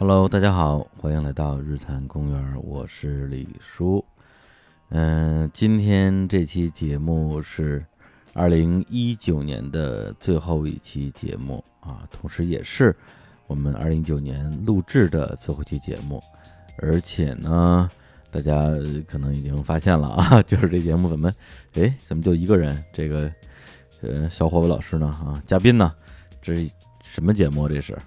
Hello，大家好，欢迎来到日坛公园，我是李叔。嗯，今天这期节目是二零一九年的最后一期节目啊，同时也是我们二零一九年录制的最后一期节目。而且呢，大家可能已经发现了啊，就是这节目怎么，哎，怎么就一个人？这个呃，小伙子老师呢？啊，嘉宾呢？这是什么节目？这是？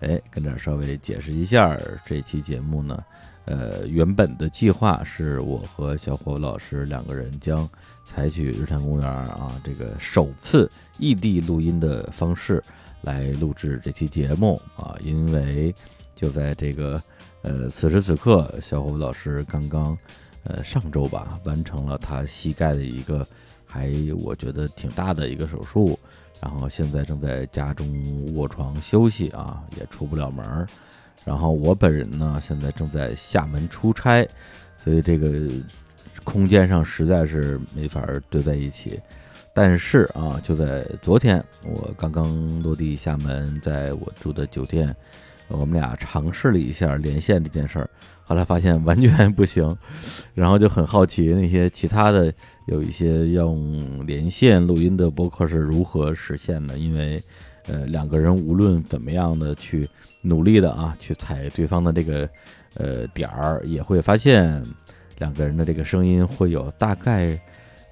哎，跟这儿稍微解释一下，这期节目呢，呃，原本的计划是我和小伙老师两个人将采取日坛公园啊这个首次异地录音的方式来录制这期节目啊，因为就在这个呃此时此刻，小伙老师刚刚呃上周吧完成了他膝盖的一个还我觉得挺大的一个手术。然后现在正在家中卧床休息啊，也出不了门儿。然后我本人呢，现在正在厦门出差，所以这个空间上实在是没法儿堆在一起。但是啊，就在昨天，我刚刚落地厦门，在我住的酒店，我们俩尝试了一下连线这件事儿，后来发现完全不行，然后就很好奇那些其他的。有一些用连线录音的播客是如何实现的？因为，呃，两个人无论怎么样的去努力的啊，去踩对方的这个呃点儿，也会发现两个人的这个声音会有大概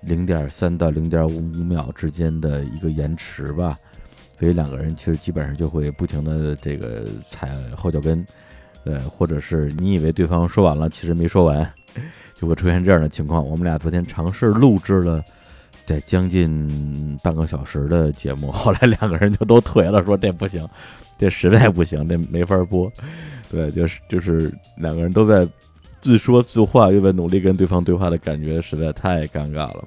零点三到零点五秒之间的一个延迟吧。所以两个人其实基本上就会不停的这个踩后脚跟，呃，或者是你以为对方说完了，其实没说完。就会出现这样的情况。我们俩昨天尝试录制了，在将近半个小时的节目，后来两个人就都退了，说这不行，这实在不行，这没法播。对，就是就是两个人都在自说自话，又在努力跟对方对话的感觉实在太尴尬了。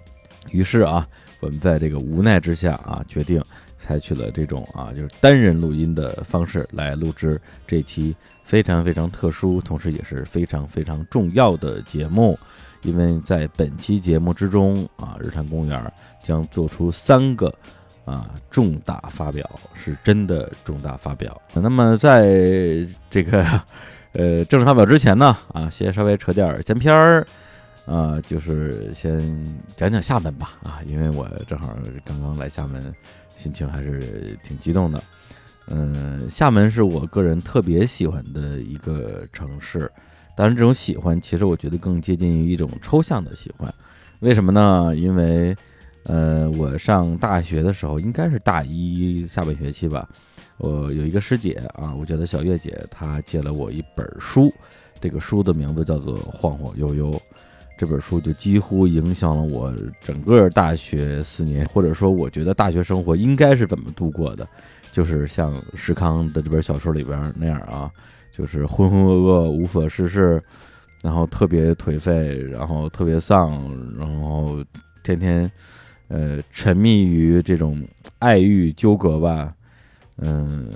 于是啊，我们在这个无奈之下啊，决定。采取了这种啊，就是单人录音的方式来录制这期非常非常特殊，同时也是非常非常重要的节目。因为在本期节目之中啊，日坛公园将做出三个啊重大发表，是真的重大发表。那么在这个 呃正式发表之前呢，啊，先稍微扯点闲篇儿啊，就是先讲讲厦门吧啊，因为我正好刚刚来厦门。心情还是挺激动的，嗯，厦门是我个人特别喜欢的一个城市，当然这种喜欢其实我觉得更接近于一种抽象的喜欢，为什么呢？因为，呃，我上大学的时候应该是大一下半学期吧，我有一个师姐啊，我觉得小月姐，她借了我一本书，这个书的名字叫做《晃晃悠悠》。这本书就几乎影响了我整个大学四年，或者说，我觉得大学生活应该是怎么度过的，就是像石康的这本小说里边那样啊，就是浑浑噩噩、无所事事，然后特别颓废，然后特别丧，然后天天呃沉迷于这种爱欲纠葛吧，嗯，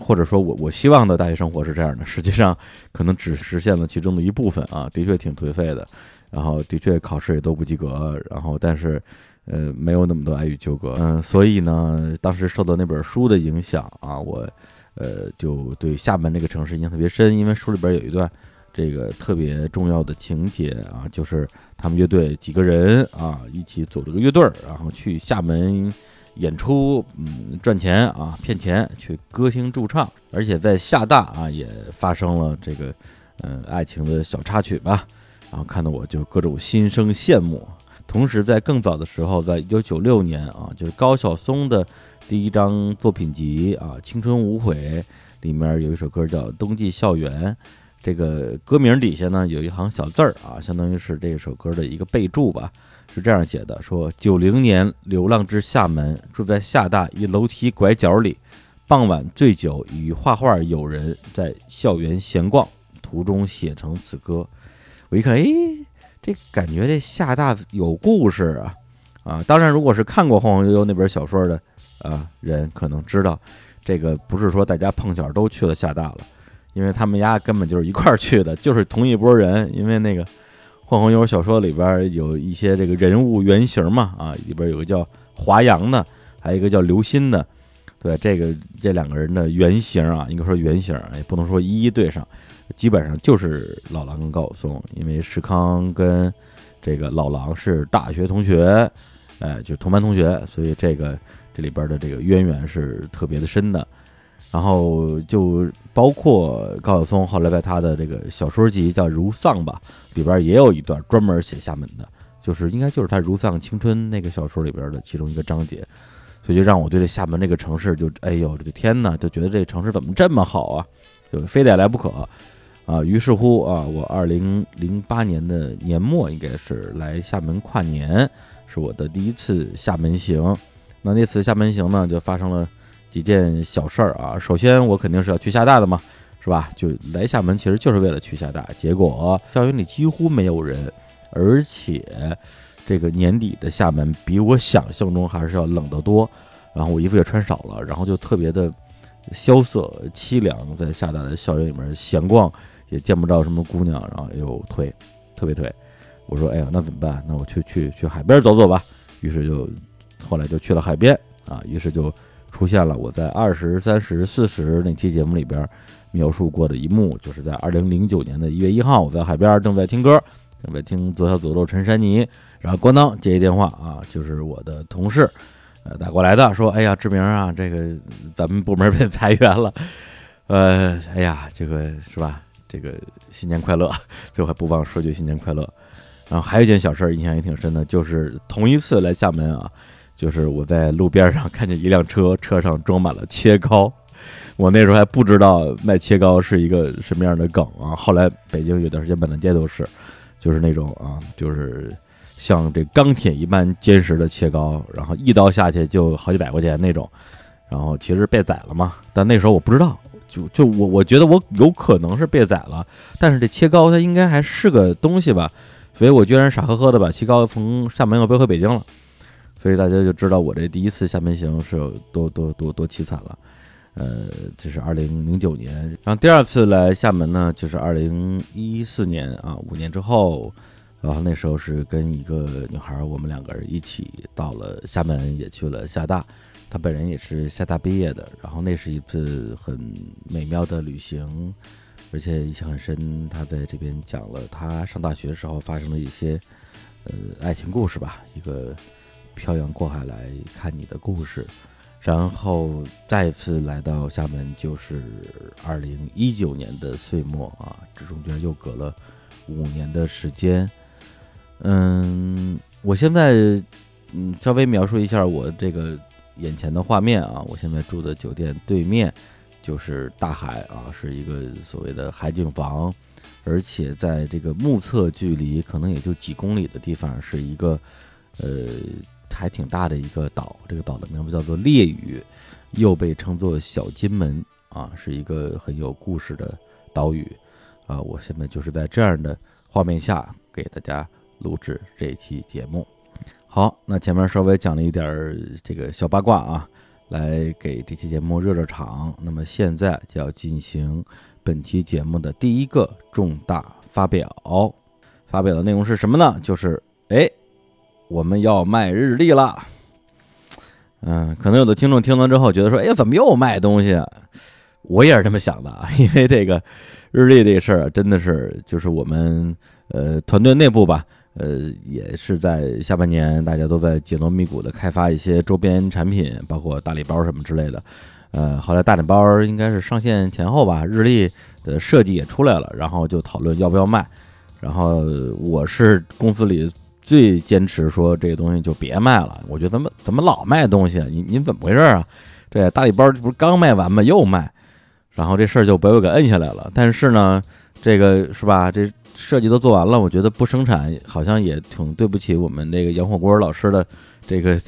或者说我我希望的大学生活是这样的，实际上可能只实现了其中的一部分啊，的确挺颓废的。然后的确考试也都不及格，然后但是，呃，没有那么多爱与纠葛，嗯，所以呢，当时受到那本书的影响啊，我，呃，就对厦门这个城市印象特别深，因为书里边有一段这个特别重要的情节啊，就是他们乐队几个人啊一起组了个乐队，然后去厦门演出，嗯，赚钱啊，骗钱去歌厅驻唱，而且在厦大啊也发生了这个，嗯，爱情的小插曲吧。然后看到我就各种心生羡慕，同时在更早的时候，在一九九六年啊，就是高晓松的第一张作品集啊《青春无悔》里面有一首歌叫《冬季校园》，这个歌名底下呢有一行小字儿啊，相当于是这首歌的一个备注吧，是这样写的：说九零年流浪至厦门，住在厦大一楼梯拐角里，傍晚醉酒与画画友人在校园闲逛，途中写成此歌。我一看，哎，这感觉这厦大有故事啊，啊！当然，如果是看过《晃晃悠悠》那本小说的啊人，可能知道，这个不是说大家碰巧都去了厦大了，因为他们家根本就是一块儿去的，就是同一拨人。因为那个《晃晃悠悠》小说里边有一些这个人物原型嘛，啊，里边有个叫华阳的，还有一个叫刘鑫的，对这个这两个人的原型啊，应该说原型，也不能说一一对上，基本上就是老狼跟高晓松，因为石康跟这个老狼是大学同学，哎，就同班同学，所以这个这里边的这个渊源是特别的深的。然后就包括高晓松后来在他的这个小说集叫《如丧》吧，里边也有一段专门写厦门的，就是应该就是他《如丧青春》那个小说里边的其中一个章节，所以就让我对这厦门这个城市就哎呦，我的天呐，就觉得这城市怎么这么好啊，就非得来不可。啊。于是乎啊，我二零零八年的年末应该是来厦门跨年，是我的第一次厦门行。那那次厦门行呢，就发生了。几件小事儿啊，首先我肯定是要去厦大的嘛，是吧？就来厦门其实就是为了去厦大，结果校园里几乎没有人，而且这个年底的厦门比我想象中还是要冷得多。然后我衣服也穿少了，然后就特别的萧瑟凄凉，在厦大的校园里面闲逛，也见不着什么姑娘，然后又退，特别退。我说，哎呀，那怎么办？那我去去去海边走走吧。于是就后来就去了海边啊，于是就。出现了我在二十三十四十那期节目里边描述过的一幕，就是在二零零九年的一月一号，我在海边正在听歌，正在听左小左路陈珊妮，然后咣当接一电话啊，就是我的同事呃打过来的，说哎呀志明啊，这个咱们部门被 裁员了，呃哎呀这个是吧？这个新年快乐，最后还不忘说句新年快乐。然后还有一件小事印象也挺深的，就是同一次来厦门啊。就是我在路边上看见一辆车，车上装满了切糕。我那时候还不知道卖切糕是一个什么样的梗啊。后来北京有段时间满大街都是，就是那种啊，就是像这钢铁一般坚实的切糕，然后一刀下去就好几百块钱那种。然后其实被宰了嘛，但那时候我不知道，就就我我觉得我有可能是被宰了，但是这切糕它应该还是个东西吧，所以我居然傻呵呵的把切糕从厦门又背回北京了。所以大家就知道我这第一次厦门行是有多多多多凄惨了，呃，这是二零零九年，然后第二次来厦门呢，就是二零一四年啊，五年之后，然后那时候是跟一个女孩，我们两个人一起到了厦门，也去了厦大，他本人也是厦大毕业的，然后那是一次很美妙的旅行，而且印象很深，他在这边讲了他上大学时候发生的一些呃爱情故事吧，一个。漂洋过海来看你的故事，然后再次来到厦门，就是二零一九年的岁末啊，这中间又隔了五年的时间。嗯，我现在嗯稍微描述一下我这个眼前的画面啊，我现在住的酒店对面就是大海啊，是一个所谓的海景房，而且在这个目测距离可能也就几公里的地方是一个呃。还挺大的一个岛，这个岛的名字叫做烈屿，又被称作小金门啊，是一个很有故事的岛屿啊。我现在就是在这样的画面下给大家录制这期节目。好，那前面稍微讲了一点这个小八卦啊，来给这期节目热热场。那么现在就要进行本期节目的第一个重大发表，发表的内容是什么呢？就是哎。我们要卖日历了，嗯，可能有的听众听了之后觉得说，哎，怎么又卖东西？我也是这么想的啊，因为这个日历这事儿真的是就是我们呃团队内部吧，呃，也是在下半年大家都在紧锣密鼓的开发一些周边产品，包括大礼包什么之类的。呃，后来大礼包应该是上线前后吧，日历的设计也出来了，然后就讨论要不要卖。然后我是公司里。最坚持说这个东西就别卖了，我觉得怎么怎么老卖东西？你你怎么回事啊？这大礼包不是刚卖完吗？又卖，然后这事儿就被我给摁下来了。但是呢，这个是吧？这设计都做完了，我觉得不生产好像也挺对不起我们那个杨火锅老师的这个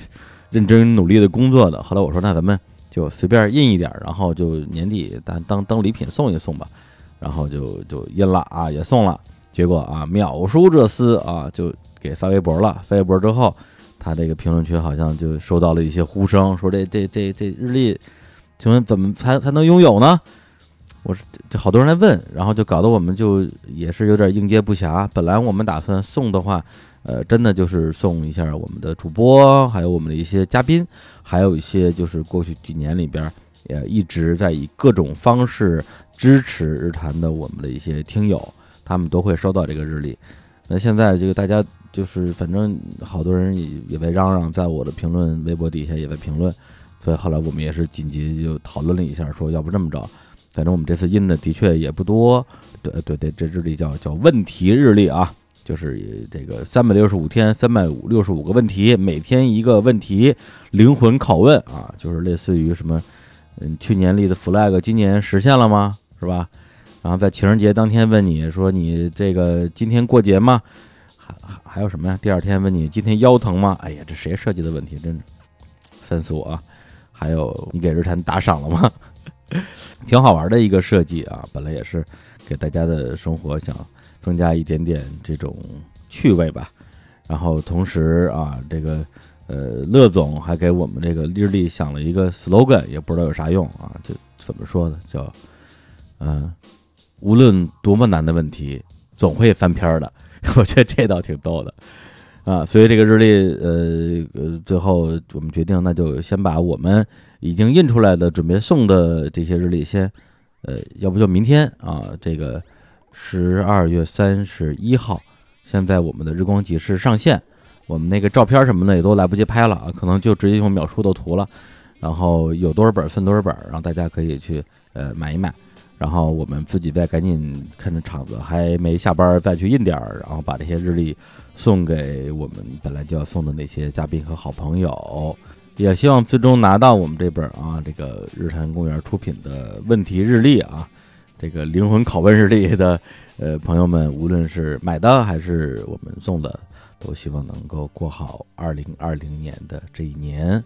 认真努力的工作的。后来我说，那咱们就随便印一点，然后就年底当当当礼品送一送吧。然后就就印了啊，也送了。结果啊，秒叔这厮啊就。给发微博了，发微博之后，他这个评论区好像就收到了一些呼声，说这这这这日历，请问怎么才才能拥有呢？我是这好多人来问，然后就搞得我们就也是有点应接不暇。本来我们打算送的话，呃，真的就是送一下我们的主播，还有我们的一些嘉宾，还有一些就是过去几年里边也一直在以各种方式支持日坛的我们的一些听友，他们都会收到这个日历。那现在这个大家就是反正好多人也也在嚷嚷，在我的评论微博底下也在评论，所以后来我们也是紧急就讨论了一下，说要不这么着，反正我们这次印的的确也不多，对对对，这日历叫叫问题日历啊。就是这个三百六十五天，三百五六十五个问题，每天一个问题，灵魂拷问啊，就是类似于什么，嗯，去年立的 flag，今年实现了吗？是吧？然后在情人节当天问你说你这个今天过节吗？还还还有什么呀？第二天问你今天腰疼吗？哎呀，这谁设计的问题？真是烦死我啊！还有你给日产打赏了吗？挺好玩的一个设计啊，本来也是给大家的生活想。增加一点点这种趣味吧，然后同时啊，这个呃，乐总还给我们这个日历想了一个 slogan，也不知道有啥用啊，就怎么说呢？叫嗯，无论多么难的问题，总会翻篇的。我觉得这倒挺逗的啊。所以这个日历呃呃，最后我们决定，那就先把我们已经印出来的、准备送的这些日历先呃，要不就明天啊，这个。十二月三十一号，现在我们的日光集市上线，我们那个照片什么的也都来不及拍了啊，可能就直接用秒叔的图了。然后有多少本分多少本，然后大家可以去呃买一买。然后我们自己再赶紧看着场子还没下班，再去印点儿，然后把这些日历送给我们本来就要送的那些嘉宾和好朋友。也希望最终拿到我们这本啊，这个日坛公园出品的问题日历啊。这个灵魂拷问日历的，呃，朋友们，无论是买的还是我们送的，都希望能够过好二零二零年的这一年。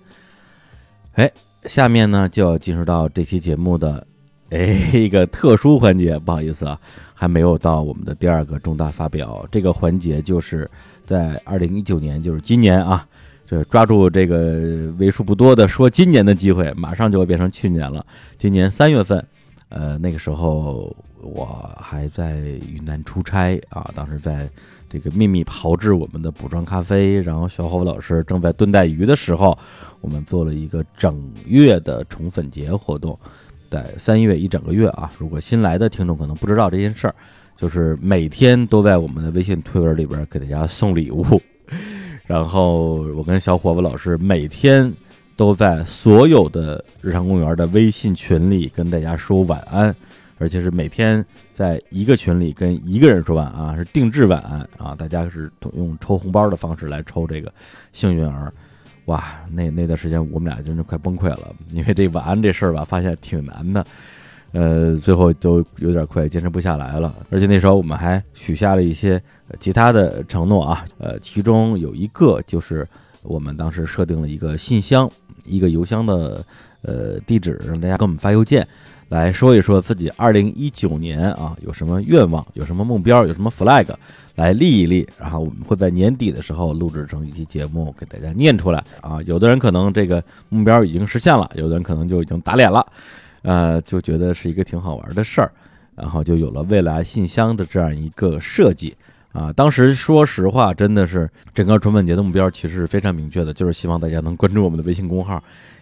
哎，下面呢就要进入到这期节目的哎一个特殊环节，不好意思啊，还没有到我们的第二个重大发表。这个环节就是在二零一九年，就是今年啊，这抓住这个为数不多的说今年的机会，马上就会变成去年了。今年三月份。呃，那个时候我还在云南出差啊，当时在这个秘密炮制我们的补妆咖啡，然后小侯老师正在炖带鱼的时候，我们做了一个整月的宠粉节活动，在三月一整个月啊。如果新来的听众可能不知道这件事儿，就是每天都在我们的微信推文里边给大家送礼物，然后我跟小伙子老师每天。都在所有的日常公园的微信群里跟大家说晚安，而且是每天在一个群里跟一个人说晚安，是定制晚安啊！大家是用抽红包的方式来抽这个幸运儿，哇！那那段时间我们俩真是快崩溃了，因为这晚安这事儿吧，发现挺难的，呃，最后都有点快坚持不下来了。而且那时候我们还许下了一些其他的承诺啊，呃，其中有一个就是我们当时设定了一个信箱。一个邮箱的呃地址，让大家给我们发邮件，来说一说自己二零一九年啊有什么愿望，有什么目标，有什么 flag，来立一立。然后我们会在年底的时候录制成一期节目给大家念出来啊。有的人可能这个目标已经实现了，有的人可能就已经打脸了，呃，就觉得是一个挺好玩的事儿，然后就有了未来信箱的这样一个设计。啊，当时说实话，真的是整个春粉节的目标其实是非常明确的，就是希望大家能关注我们的微信公号，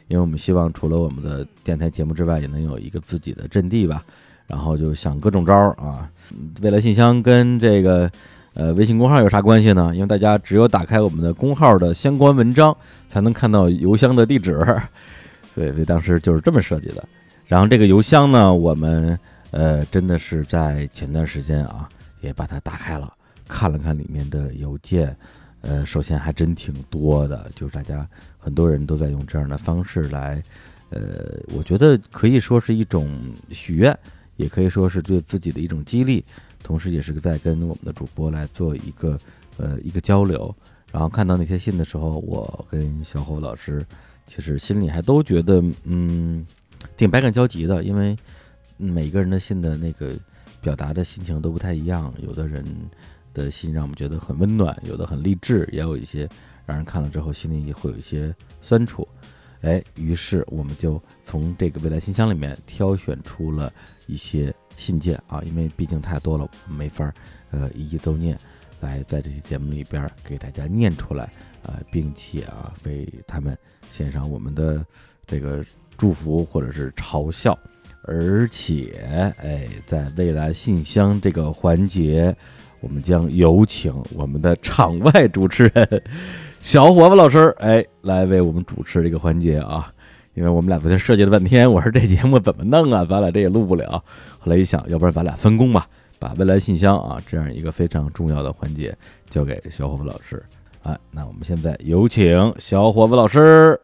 因为我们希望除了我们的电台节目之外，也能有一个自己的阵地吧。然后就想各种招儿啊。未来信箱跟这个呃微信公号有啥关系呢？因为大家只有打开我们的公号的相关文章，才能看到邮箱的地址。对，所以当时就是这么设计的。然后这个邮箱呢，我们呃真的是在前段时间啊，也把它打开了。看了看里面的邮件，呃，首先还真挺多的，就是大家很多人都在用这样的方式来，呃，我觉得可以说是一种许愿，也可以说是对自己的一种激励，同时也是在跟我们的主播来做一个呃一个交流。然后看到那些信的时候，我跟小侯老师其实心里还都觉得嗯挺百感交集的，因为每个人的信的那个表达的心情都不太一样，有的人。的信让我们觉得很温暖，有的很励志，也有一些让人看了之后心里也会有一些酸楚。哎，于是我们就从这个未来信箱里面挑选出了一些信件啊，因为毕竟太多了，没法呃一一都念。来在这期节目里边给大家念出来啊，并且啊为他们献上我们的这个祝福或者是嘲笑。而且，哎，在未来信箱这个环节，我们将有请我们的场外主持人小伙子老师，哎，来为我们主持这个环节啊。因为我们俩昨天设计了半天，我说这节目怎么弄啊？咱俩这也录不了。后来一想，要不然咱俩分工吧，把未来信箱啊这样一个非常重要的环节交给小伙子老师。哎，那我们现在有请小伙子老师。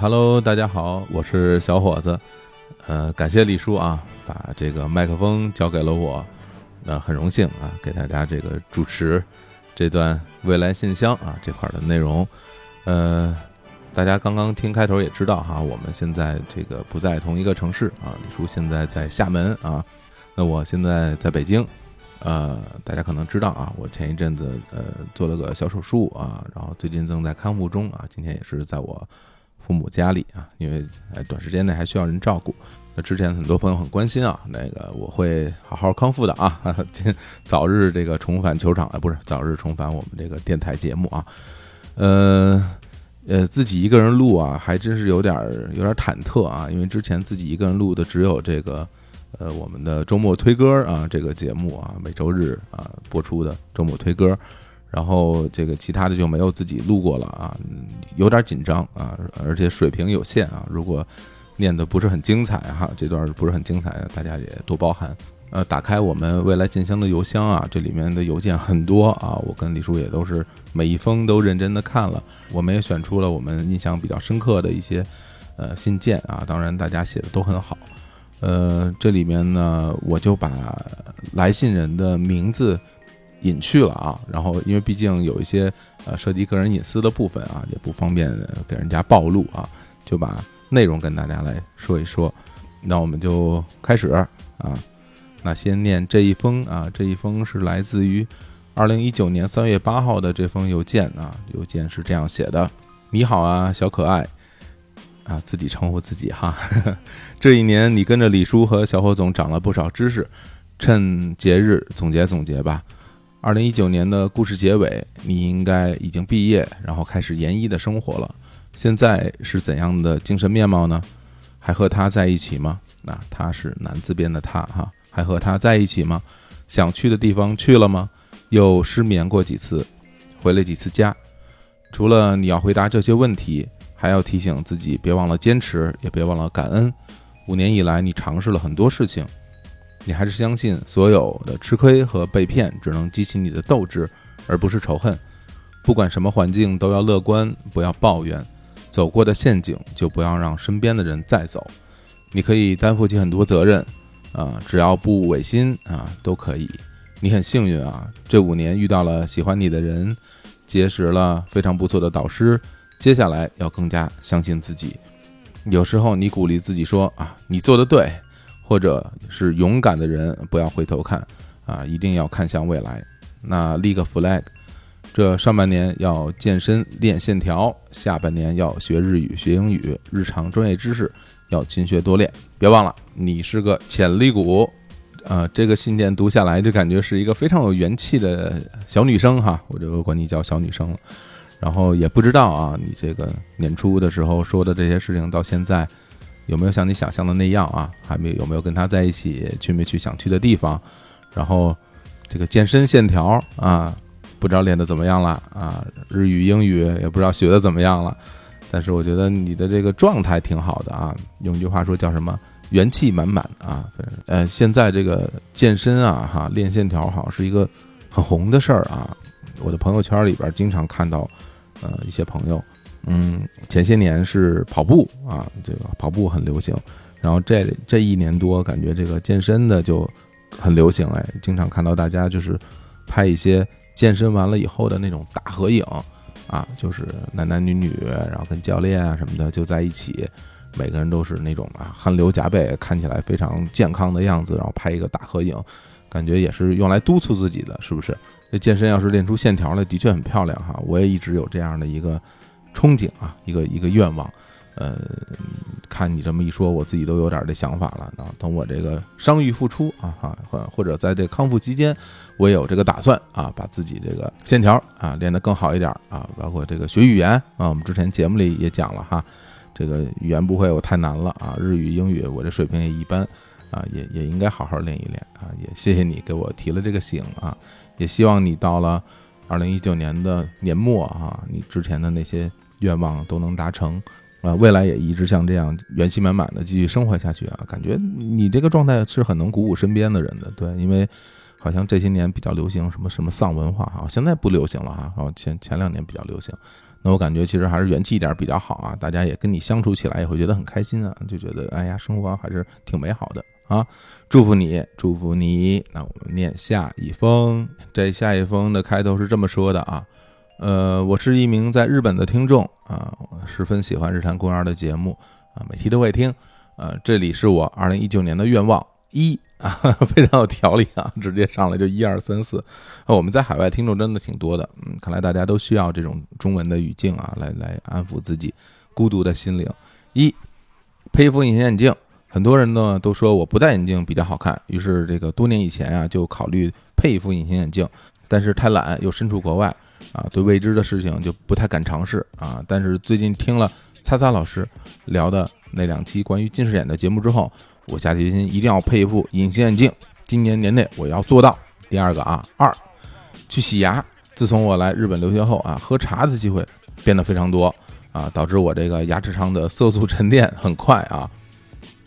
Hello，大家好，我是小伙子。呃，感谢李叔啊，把这个麦克风交给了我，那很荣幸啊，给大家这个主持这段未来信箱啊这块的内容。呃，大家刚刚听开头也知道哈，我们现在这个不在同一个城市啊，李叔现在在厦门啊，那我现在在北京。呃，大家可能知道啊，我前一阵子呃做了个小手术啊，然后最近正在康复中啊，今天也是在我。父母家里啊，因为哎短时间内还需要人照顾。那之前很多朋友很关心啊，那个我会好好康复的啊，早日这个重返球场啊，不是早日重返我们这个电台节目啊。呃呃，自己一个人录啊，还真是有点有点忐忑啊，因为之前自己一个人录的只有这个呃我们的周末推歌啊这个节目啊，每周日啊播出的周末推歌。然后这个其他的就没有自己录过了啊，有点紧张啊，而且水平有限啊。如果念的不是很精彩哈，这段不是很精彩，大家也多包涵。呃，打开我们未来信箱的邮箱啊，这里面的邮件很多啊，我跟李叔也都是每一封都认真的看了。我们也选出了我们印象比较深刻的一些呃信件啊，当然大家写的都很好。呃，这里面呢，我就把来信人的名字。隐去了啊，然后因为毕竟有一些呃涉及个人隐私的部分啊，也不方便给人家暴露啊，就把内容跟大家来说一说。那我们就开始啊，那先念这一封啊，这一封是来自于二零一九年三月八号的这封邮件啊，邮件是这样写的：你好啊，小可爱啊，自己称呼自己哈。这一年你跟着李叔和小伙总长了不少知识，趁节日总结总结吧。二零一九年的故事结尾，你应该已经毕业，然后开始研一的生活了。现在是怎样的精神面貌呢？还和他在一起吗？那他是男字边的他哈，还和他在一起吗？想去的地方去了吗？又失眠过几次？回了几次家？除了你要回答这些问题，还要提醒自己别忘了坚持，也别忘了感恩。五年以来，你尝试了很多事情。你还是相信所有的吃亏和被骗只能激起你的斗志，而不是仇恨。不管什么环境都要乐观，不要抱怨。走过的陷阱就不要让身边的人再走。你可以担负起很多责任，啊，只要不违心啊，都可以。你很幸运啊，这五年遇到了喜欢你的人，结识了非常不错的导师。接下来要更加相信自己。有时候你鼓励自己说啊，你做的对。或者是勇敢的人，不要回头看，啊，一定要看向未来。那立个 flag，这上半年要健身练线条，下半年要学日语学英语，日常专业知识要勤学多练。别忘了，你是个潜力股。呃，这个信件读下来就感觉是一个非常有元气的小女生哈，我就管你叫小女生了。然后也不知道啊，你这个年初的时候说的这些事情到现在。有没有像你想象的那样啊？还没有没有跟他在一起？去没去想去的地方？然后这个健身线条啊，不知道练的怎么样了啊？日语英语也不知道学的怎么样了。但是我觉得你的这个状态挺好的啊。用一句话说叫什么？元气满满啊！呃，现在这个健身啊，哈，练线条好像是一个很红的事儿啊。我的朋友圈里边经常看到，呃，一些朋友。嗯，前些年是跑步啊，这个跑步很流行，然后这这一年多，感觉这个健身的就很流行哎，经常看到大家就是拍一些健身完了以后的那种大合影啊，就是男男女女，然后跟教练啊什么的就在一起，每个人都是那种啊汗流浃背，看起来非常健康的样子，然后拍一个大合影，感觉也是用来督促自己的，是不是？这健身要是练出线条来，的确很漂亮哈，我也一直有这样的一个。憧憬啊，一个一个愿望，呃，看你这么一说，我自己都有点这想法了啊。等我这个伤愈复出啊哈，或或者在这康复期间，我也有这个打算啊，把自己这个线条啊练得更好一点啊，包括这个学语言啊，我们之前节目里也讲了哈，这个语言不会我太难了啊，日语、英语我这水平也一般啊，也也应该好好练一练啊。也谢谢你给我提了这个醒啊，也希望你到了二零一九年的年末啊，你之前的那些。愿望都能达成，啊，未来也一直像这样元气满满的继续生活下去啊！感觉你这个状态是很能鼓舞身边的人的，对，因为好像这些年比较流行什么什么丧文化啊，现在不流行了哈，然后前前两年比较流行，那我感觉其实还是元气一点比较好啊，大家也跟你相处起来也会觉得很开心啊，就觉得哎呀，生活还是挺美好的啊！祝福你，祝福你。那我们念下一封，这下一封的开头是这么说的啊。呃，我是一名在日本的听众啊，十分喜欢日坛公园的节目啊，每期都会听。呃，这里是我二零一九年的愿望一啊，非常有条理啊，直接上来就一二三四。我们在海外听众真的挺多的，嗯，看来大家都需要这种中文的语境啊，来来安抚自己孤独的心灵。一，配一副隐形眼镜，很多人呢都说我不戴眼镜比较好看，于是这个多年以前啊就考虑配一副隐形眼镜，但是太懒，又身处国外。啊，对未知的事情就不太敢尝试啊。但是最近听了擦擦老师聊的那两期关于近视眼的节目之后，我下决心一定要配一副隐形眼镜。今年年内我要做到。第二个啊，二去洗牙。自从我来日本留学后啊，喝茶的机会变得非常多啊，导致我这个牙齿上的色素沉淀很快啊。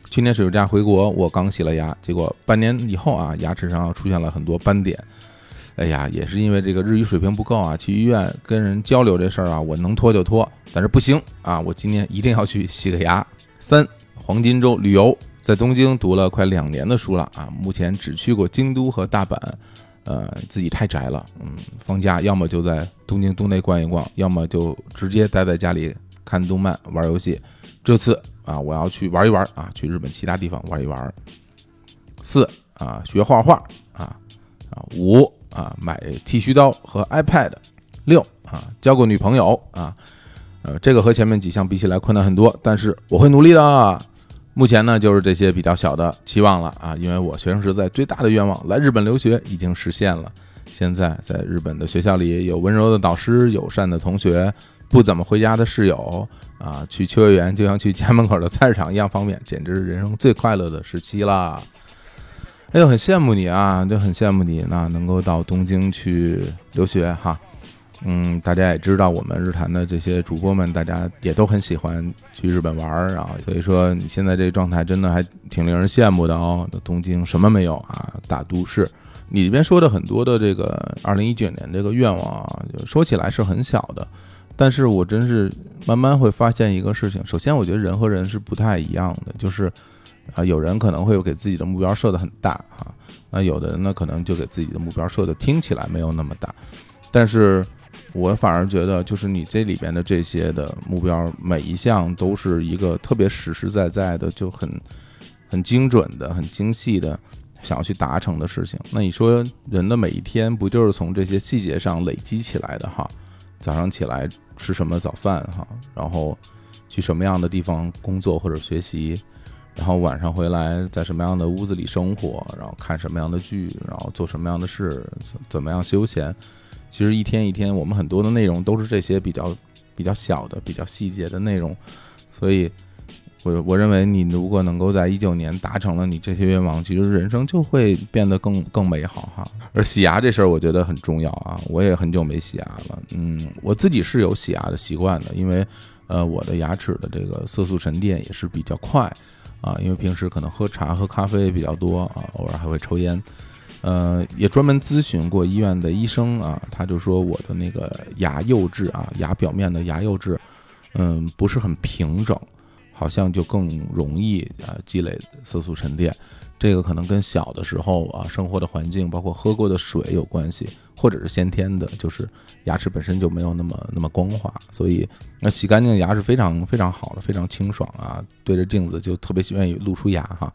去年暑假回国，我刚洗了牙，结果半年以后啊，牙齿上出现了很多斑点。哎呀，也是因为这个日语水平不够啊，去医院跟人交流这事儿啊，我能拖就拖，但是不行啊，我今年一定要去洗个牙。三，黄金周旅游，在东京读了快两年的书了啊，目前只去过京都和大阪，呃，自己太宅了，嗯，放假要么就在东京都内逛一逛，要么就直接待在家里看动漫、玩游戏。这次啊，我要去玩一玩啊，去日本其他地方玩一玩。四啊，学画画啊啊五。啊，买剃须刀和 iPad，六啊，交个女朋友啊，呃，这个和前面几项比起来困难很多，但是我会努力的。目前呢，就是这些比较小的期望了啊，因为我学生时代最大的愿望来日本留学已经实现了。现在在日本的学校里，有温柔的导师，友善的同学，不怎么回家的室友啊，去秋叶原就像去家门口的菜市场一样方便，简直是人生最快乐的时期啦。哎呦，很羡慕你啊，就很羡慕你，那能够到东京去留学哈。嗯，大家也知道，我们日坛的这些主播们，大家也都很喜欢去日本玩儿啊。所以说，你现在这状态真的还挺令人羡慕的哦。东京什么没有啊？大都市。你这边说的很多的这个二零一九年这个愿望啊，说起来是很小的，但是我真是慢慢会发现一个事情。首先，我觉得人和人是不太一样的，就是。啊，有人可能会有给自己的目标设的很大哈，那有的人呢可能就给自己的目标设的听起来没有那么大，但是我反而觉得就是你这里边的这些的目标每一项都是一个特别实实在在的，就很很精准的、很精细的想要去达成的事情。那你说人的每一天不就是从这些细节上累积起来的哈？早上起来吃什么早饭哈，然后去什么样的地方工作或者学习？然后晚上回来，在什么样的屋子里生活，然后看什么样的剧，然后做什么样的事，怎么样休闲？其实一天一天，我们很多的内容都是这些比较比较小的、比较细节的内容。所以，我我认为你如果能够在一九年达成了你这些愿望，其实人生就会变得更更美好哈。而洗牙这事儿，我觉得很重要啊。我也很久没洗牙了，嗯，我自己是有洗牙的习惯的，因为呃，我的牙齿的这个色素沉淀也是比较快。啊，因为平时可能喝茶喝咖啡比较多啊，偶尔还会抽烟，呃，也专门咨询过医院的医生啊，他就说我的那个牙釉质啊，牙表面的牙釉质，嗯，不是很平整，好像就更容易啊积累色素沉淀。这个可能跟小的时候啊生活的环境，包括喝过的水有关系，或者是先天的，就是牙齿本身就没有那么那么光滑，所以那洗干净牙是非常非常好的，非常清爽啊，对着镜子就特别愿意露出牙哈。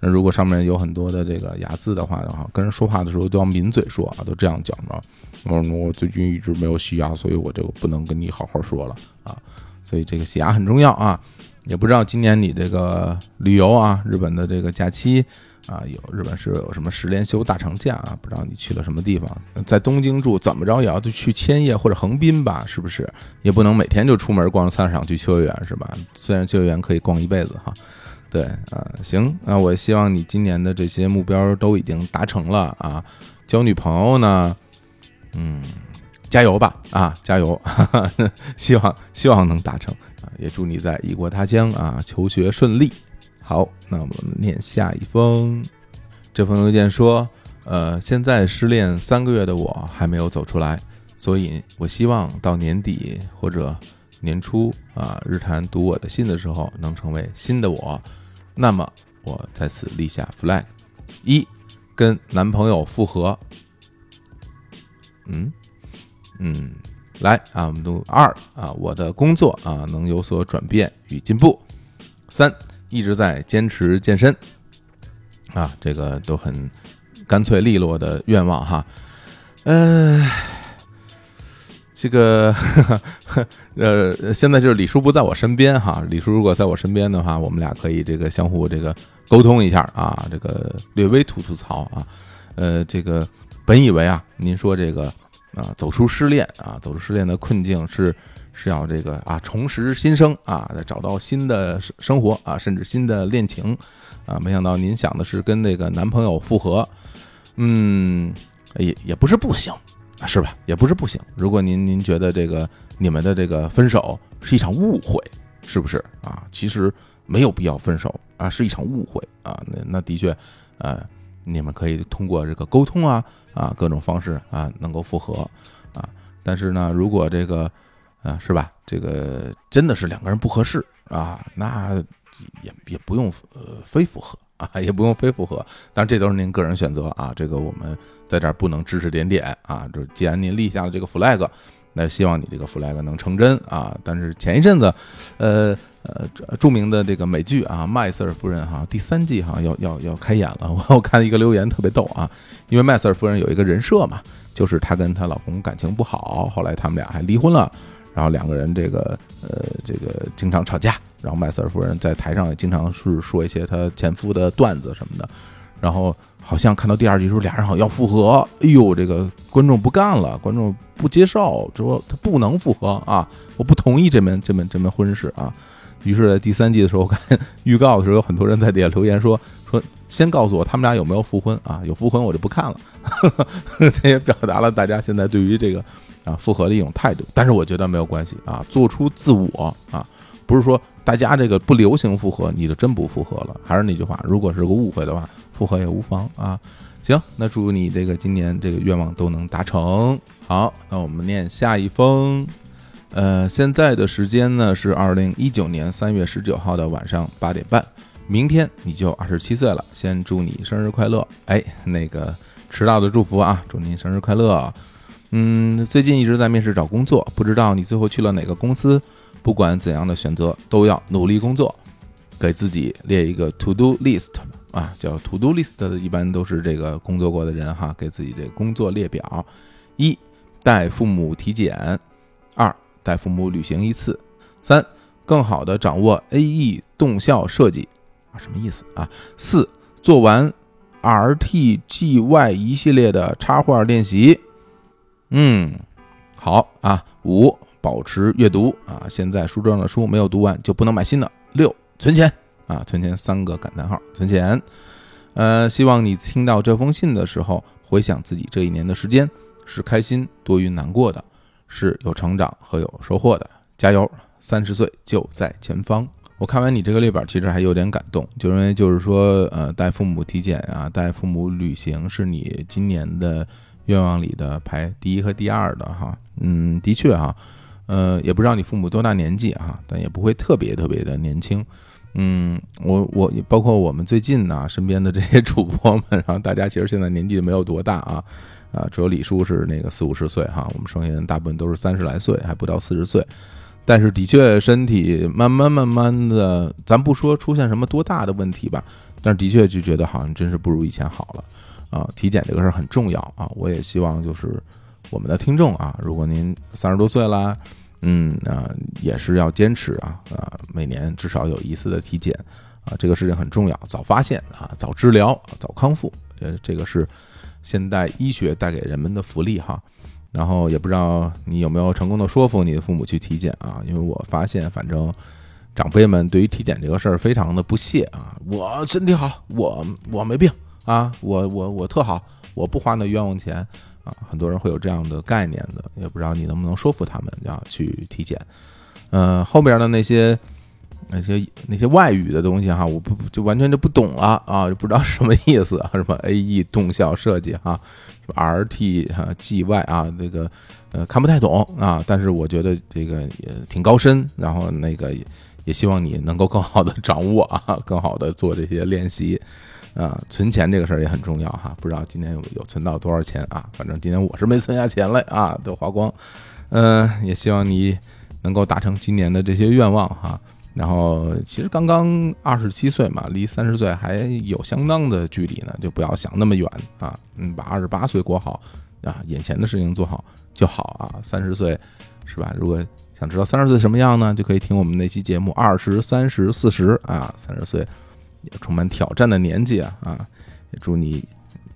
那如果上面有很多的这个牙渍的话的话，跟人说话的时候都要抿嘴说啊，都这样讲嘛。嗯，我最近一直没有洗牙，所以我就不能跟你好好说了啊。所以这个洗牙很重要啊。也不知道今年你这个旅游啊，日本的这个假期啊，有日本是有什么十连休大长假啊？不知道你去了什么地方？在东京住，怎么着也要去千叶或者横滨吧？是不是？也不能每天就出门逛菜市场去秋叶原是吧？虽然秋叶原可以逛一辈子哈。对啊，行，那我希望你今年的这些目标都已经达成了啊。交女朋友呢，嗯，加油吧啊，加油！希望希望能达成，也祝你在异国他乡啊求学顺利。好，那我们念下一封。这封邮件说，呃，现在失恋三个月的我还没有走出来，所以我希望到年底或者年初啊，日坛读我的信的时候，能成为新的我。那么我在此立下 flag：一，跟男朋友复合。嗯嗯，来啊，我们读二啊，我的工作啊能有所转变与进步。三，一直在坚持健身。啊，这个都很干脆利落的愿望哈。呃，这个 呃，现在就是李叔不在我身边哈。李叔如果在我身边的话，我们俩可以这个相互这个沟通一下啊，这个略微吐吐槽啊。呃，这个本以为啊，您说这个啊，走出失恋啊，走出失恋的困境是是要这个啊，重拾新生啊，再找到新的生活啊，甚至新的恋情。啊，没想到您想的是跟那个男朋友复合，嗯，也也不是不行，是吧？也不是不行。如果您您觉得这个你们的这个分手是一场误会，是不是啊？其实没有必要分手啊，是一场误会啊。那那的确，呃，你们可以通过这个沟通啊啊各种方式啊能够复合啊。但是呢，如果这个啊是吧，这个真的是两个人不合适啊，那。也也不用呃非复合啊，也不用非复合，当然这都是您个人选择啊，这个我们在这儿不能指指点点啊。就既然您立下了这个 flag，那希望你这个 flag 能成真啊。但是前一阵子，呃呃，著名的这个美剧啊，《麦瑟尔夫人》哈，第三季哈要要要开演了。我 我看一个留言特别逗啊，因为麦瑟尔夫人有一个人设嘛，就是她跟她老公感情不好，后来他们俩还离婚了。然后两个人这个呃这个经常吵架，然后麦瑟尔夫人在台上也经常是说一些她前夫的段子什么的，然后好像看到第二集时候俩人好像要复合，哎呦这个观众不干了，观众不接受，说他不能复合啊，我不同意这门这门这门婚事啊。于是，在第三季的时候，我看 预告的时候，有很多人在底下留言说说先告诉我他们俩有没有复婚啊，有复婚我就不看了。这也表达了大家现在对于这个。啊，复合的一种态度，但是我觉得没有关系啊，做出自我啊，不是说大家这个不流行复合，你就真不复合了。还是那句话，如果是个误会的话，复合也无妨啊。行，那祝你这个今年这个愿望都能达成。好，那我们念下一封。呃，现在的时间呢是二零一九年三月十九号的晚上八点半，明天你就二十七岁了，先祝你生日快乐。哎，那个迟到的祝福啊，祝您生日快乐。嗯，最近一直在面试找工作，不知道你最后去了哪个公司。不管怎样的选择，都要努力工作，给自己列一个 to do list 啊，叫 to do list 的，一般都是这个工作过的人哈，给自己这工作列表：一带父母体检；带父母旅行一次；三更好的掌握 AE 动效设计啊，什么意思啊？四做完 RTGY 一系列的插画练习。嗯，好啊。五，保持阅读啊。现在书桌上的书没有读完就不能买新的。六，存钱啊，存钱三个感叹号，存钱。呃，希望你听到这封信的时候，回想自己这一年的时间，是开心多于难过的，是有成长和有收获的。加油，三十岁就在前方。我看完你这个列表，其实还有点感动，就因为就是说，呃，带父母体检啊，带父母旅行，是你今年的。愿望里的排第一和第二的哈，嗯，的确哈，呃，也不知道你父母多大年纪哈，但也不会特别特别的年轻，嗯，我我包括我们最近呢身边的这些主播们，然后大家其实现在年纪没有多大啊，啊，只有李叔是那个四五十岁哈，我们剩下人大部分都是三十来岁，还不到四十岁，但是的确身体慢慢慢慢的，咱不说出现什么多大的问题吧，但是的确就觉得好像真是不如以前好了。啊，体检这个事儿很重要啊！我也希望就是我们的听众啊，如果您三十多岁啦，嗯啊，也是要坚持啊啊，每年至少有一次的体检啊，这个事情很重要，早发现啊，早治疗，早康复，呃，这个是现代医学带给人们的福利哈。然后也不知道你有没有成功的说服你的父母去体检啊？因为我发现，反正长辈们对于体检这个事儿非常的不屑啊。我身体好，我我没病啊，我我我特好，我不花那冤枉钱啊。很多人会有这样的概念的，也不知道你能不能说服他们要去体检。嗯，后边的那些。那些那些外语的东西哈，我不就完全就不懂了啊，就不知道什么意思，什么 A E 动效设计哈，什么 R T 哈 G Y 啊，那个呃看不太懂啊，但是我觉得这个也挺高深，然后那个也也希望你能够更好的掌握啊，更好的做这些练习啊，存钱这个事儿也很重要哈，不知道今天有有存到多少钱啊，反正今天我是没存下钱来啊，都花光，嗯，也希望你能够达成今年的这些愿望哈。然后其实刚刚二十七岁嘛，离三十岁还有相当的距离呢，就不要想那么远啊，嗯，把二十八岁过好啊，眼前的事情做好就好啊。三十岁是吧？如果想知道三十岁什么样呢，就可以听我们那期节目《二十三十四十》啊。三十岁也充满挑战的年纪啊啊！也祝你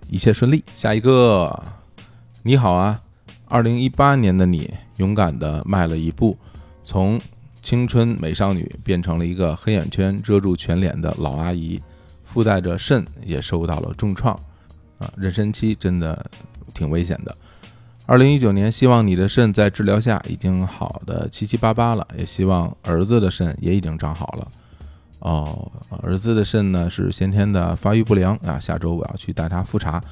一切顺利。下一个，你好啊，二零一八年的你勇敢的迈了一步，从。青春美少女变成了一个黑眼圈遮住全脸的老阿姨，附带着肾也受到了重创，啊，妊娠期真的挺危险的。二零一九年，希望你的肾在治疗下已经好的七七八八了，也希望儿子的肾也已经长好了。哦，儿子的肾呢是先天的发育不良啊，下周我要去带他复查。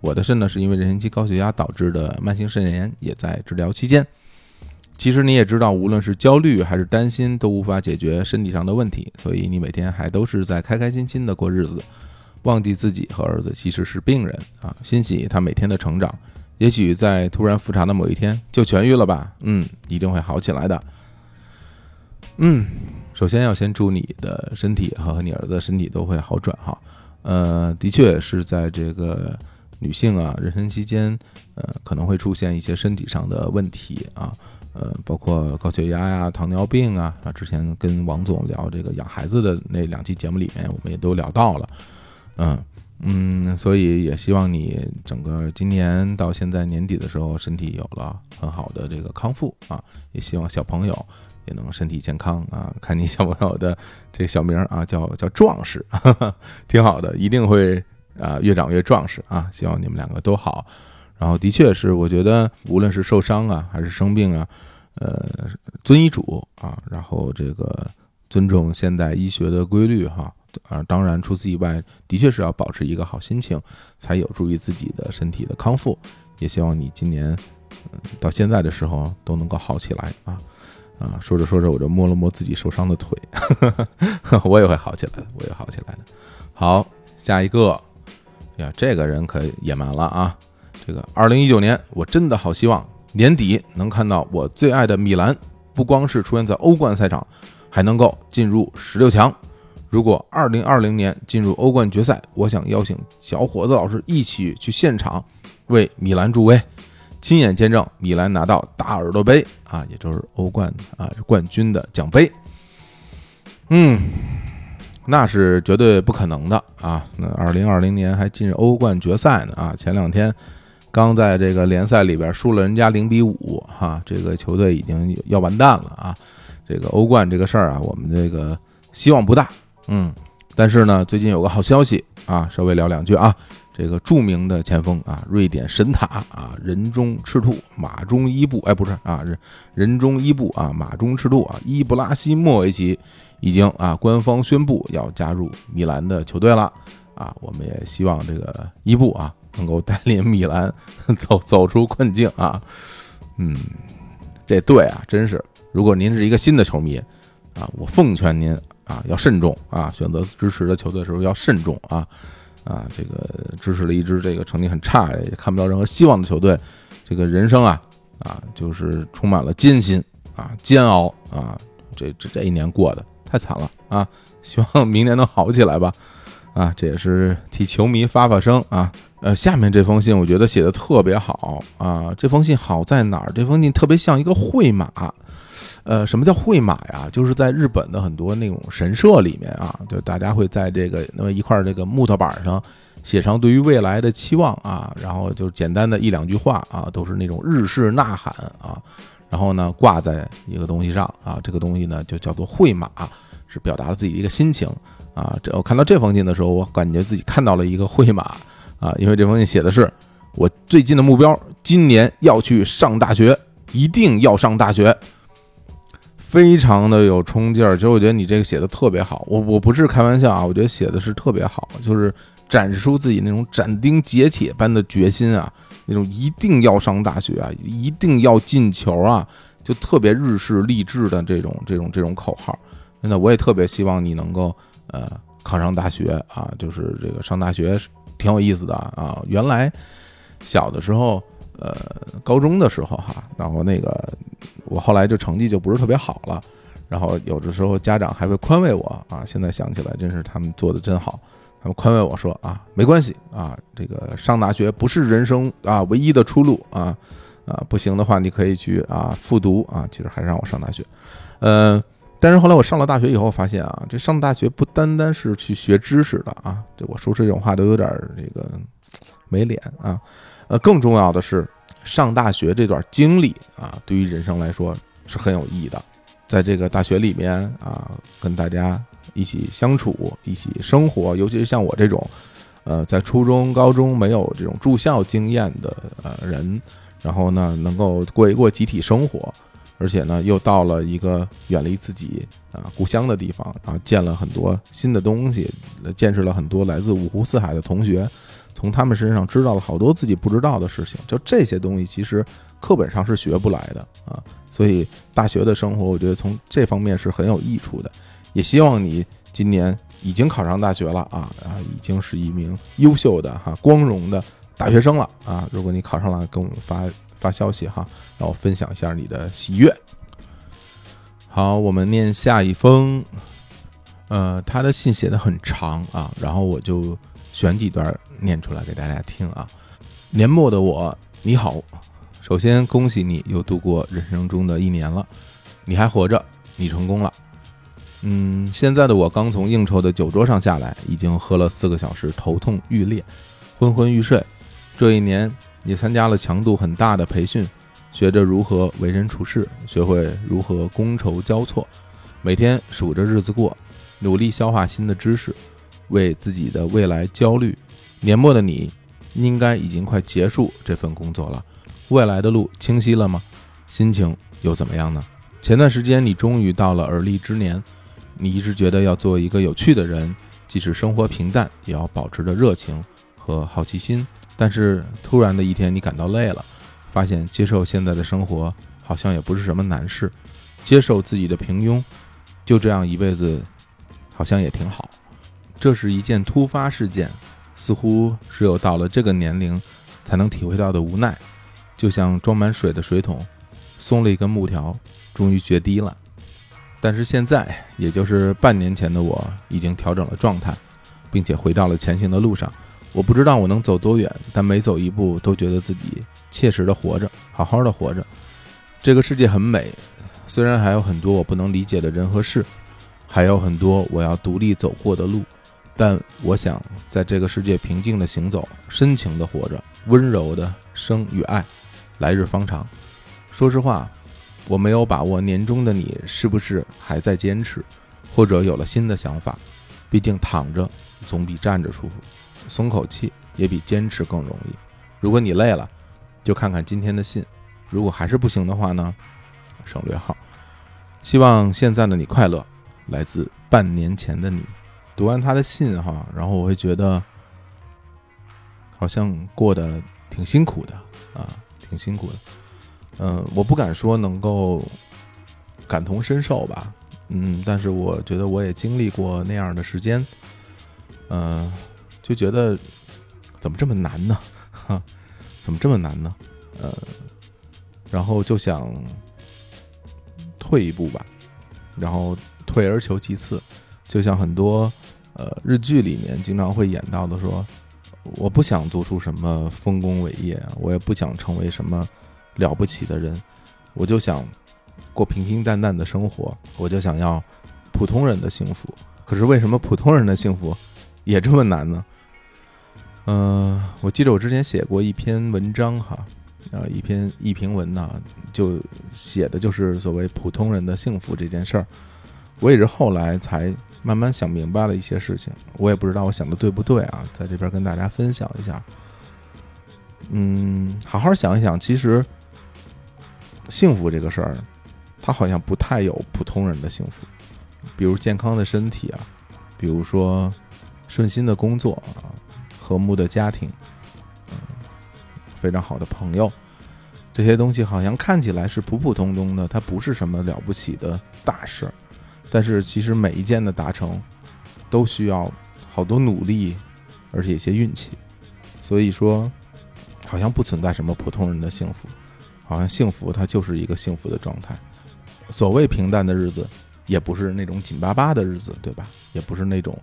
我的肾呢是因为妊娠期高血压导致的慢性肾炎，也在治疗期间。其实你也知道，无论是焦虑还是担心，都无法解决身体上的问题，所以你每天还都是在开开心心的过日子，忘记自己和儿子其实是病人啊，欣喜他每天的成长。也许在突然复查的某一天就痊愈了吧，嗯，一定会好起来的。嗯，首先要先祝你的身体和你儿子身体都会好转哈。呃，的确是在这个女性啊妊娠期间，呃，可能会出现一些身体上的问题啊。呃，包括高血压呀、糖尿病啊，啊，之前跟王总聊这个养孩子的那两期节目里面，我们也都聊到了，嗯嗯，所以也希望你整个今年到现在年底的时候，身体有了很好的这个康复啊，也希望小朋友也能身体健康啊。看你小朋友的这小名啊，叫叫壮士，挺好的，一定会啊越长越壮实啊。希望你们两个都好。然后的确是，我觉得无论是受伤啊，还是生病啊，呃，遵医嘱啊，然后这个尊重现代医学的规律哈啊，当然除此以外，的确是要保持一个好心情，才有助于自己的身体的康复。也希望你今年到现在的时候都能够好起来啊啊！说着说着，我就摸了摸自己受伤的腿，我也会好起来的，我也好起来的。好，下一个呀，这个人可野蛮了啊！这个二零一九年，我真的好希望年底能看到我最爱的米兰，不光是出现在欧冠赛场，还能够进入十六强。如果二零二零年进入欧冠决赛，我想邀请小伙子老师一起去现场为米兰助威，亲眼见证米兰拿到大耳朵杯啊，也就是欧冠啊冠军的奖杯。嗯，那是绝对不可能的啊！那二零二零年还进入欧冠决赛呢啊！前两天。刚在这个联赛里边输了人家零比五，哈，这个球队已经要完蛋了啊！这个欧冠这个事儿啊，我们这个希望不大，嗯。但是呢，最近有个好消息啊，稍微聊两句啊。这个著名的前锋啊，瑞典神塔啊，人中赤兔，马中伊布，哎，不是啊，人人中伊布啊，马中赤兔啊，伊布拉希莫维奇已经啊官方宣布要加入米兰的球队了啊！我们也希望这个伊布啊。能够带领米兰 走走出困境啊，嗯，这队啊，真是，如果您是一个新的球迷啊，我奉劝您啊，要慎重啊，选择支持的球队的时候要慎重啊啊，这个支持了一支这个成绩很差也看不到任何希望的球队，这个人生啊啊，就是充满了艰辛啊煎熬啊，这这这一年过的太惨了啊，希望明年能好起来吧。啊，这也是替球迷发发声啊！呃，下面这封信我觉得写的特别好啊！这封信好在哪儿？这封信特别像一个绘马。呃，什么叫绘马呀？就是在日本的很多那种神社里面啊，就大家会在这个那么一块这个木头板上写上对于未来的期望啊，然后就简单的一两句话啊，都是那种日式呐喊啊，然后呢挂在一个东西上啊，这个东西呢就叫做绘马，是表达了自己的一个心情啊。这我看到这封信的时候，我感觉自己看到了一个绘马啊，因为这封信写的是我最近的目标，今年要去上大学，一定要上大学。非常的有冲劲儿，其实我觉得你这个写的特别好，我我不是开玩笑啊，我觉得写的是特别好，就是展示出自己那种斩钉截铁般的决心啊，那种一定要上大学啊，一定要进球啊，就特别日式励志的这种这种这种口号。真的，我也特别希望你能够呃考上大学啊，就是这个上大学挺有意思的啊。原来小的时候。呃，高中的时候哈，然后那个我后来就成绩就不是特别好了，然后有的时候家长还会宽慰我啊。现在想起来，真是他们做的真好，他们宽慰我说啊，没关系啊，这个上大学不是人生啊唯一的出路啊啊，不行的话你可以去啊复读啊，其实还是让我上大学。呃，但是后来我上了大学以后发现啊，这上大学不单单是去学知识的啊，这我说这种话都有点这个没脸啊。呃，更重要的是，上大学这段经历啊，对于人生来说是很有意义的。在这个大学里面啊，跟大家一起相处、一起生活，尤其是像我这种，呃，在初中、高中没有这种住校经验的呃人，然后呢，能够过一过集体生活，而且呢，又到了一个远离自己啊故乡的地方，然后见了很多新的东西，见识了很多来自五湖四海的同学。从他们身上知道了好多自己不知道的事情，就这些东西其实课本上是学不来的啊。所以大学的生活，我觉得从这方面是很有益处的。也希望你今年已经考上大学了啊啊，已经是一名优秀的哈光荣的大学生了啊。如果你考上了，跟我们发发消息哈，让我分享一下你的喜悦。好，我们念下一封，呃，他的信写的很长啊，然后我就选几段。念出来给大家听啊！年末的我，你好。首先恭喜你又度过人生中的一年了，你还活着，你成功了。嗯，现在的我刚从应酬的酒桌上下来，已经喝了四个小时，头痛欲裂，昏昏欲睡。这一年，你参加了强度很大的培训，学着如何为人处事，学会如何觥筹交错，每天数着日子过，努力消化新的知识，为自己的未来焦虑。年末的你，应该已经快结束这份工作了，未来的路清晰了吗？心情又怎么样呢？前段时间你终于到了而立之年，你一直觉得要做一个有趣的人，即使生活平淡，也要保持着热情和好奇心。但是突然的一天，你感到累了，发现接受现在的生活好像也不是什么难事，接受自己的平庸，就这样一辈子，好像也挺好。这是一件突发事件。似乎只有到了这个年龄，才能体会到的无奈，就像装满水的水桶松了一根木条，终于决堤了。但是现在，也就是半年前的我，已经调整了状态，并且回到了前行的路上。我不知道我能走多远，但每走一步，都觉得自己切实的活着，好好的活着。这个世界很美，虽然还有很多我不能理解的人和事，还有很多我要独立走过的路。但我想，在这个世界平静的行走，深情的活着，温柔的生与爱，来日方长。说实话，我没有把握年终的你是不是还在坚持，或者有了新的想法。毕竟躺着总比站着舒服，松口气也比坚持更容易。如果你累了，就看看今天的信。如果还是不行的话呢？省略号。希望现在的你快乐。来自半年前的你。读完他的信哈，然后我会觉得好像过得挺辛苦的啊，挺辛苦的。嗯，我不敢说能够感同身受吧，嗯，但是我觉得我也经历过那样的时间，嗯，就觉得怎么这么难呢？哈，怎么这么难呢？呃，然后就想退一步吧，然后退而求其次，就像很多。呃，日剧里面经常会演到的说，我不想做出什么丰功伟业，我也不想成为什么了不起的人，我就想过平平淡淡的生活，我就想要普通人的幸福。可是为什么普通人的幸福也这么难呢？嗯，我记得我之前写过一篇文章哈，啊，一篇一评文呢，就写的就是所谓普通人的幸福这件事儿。我也是后来才慢慢想明白了一些事情，我也不知道我想的对不对啊，在这边跟大家分享一下。嗯，好好想一想，其实幸福这个事儿，它好像不太有普通人的幸福，比如健康的身体啊，比如说顺心的工作啊，和睦的家庭，嗯，非常好的朋友，这些东西好像看起来是普普通通的，它不是什么了不起的大事儿。但是其实每一件的达成，都需要好多努力，而且一些运气。所以说，好像不存在什么普通人的幸福，好像幸福它就是一个幸福的状态。所谓平淡的日子，也不是那种紧巴巴的日子，对吧？也不是那种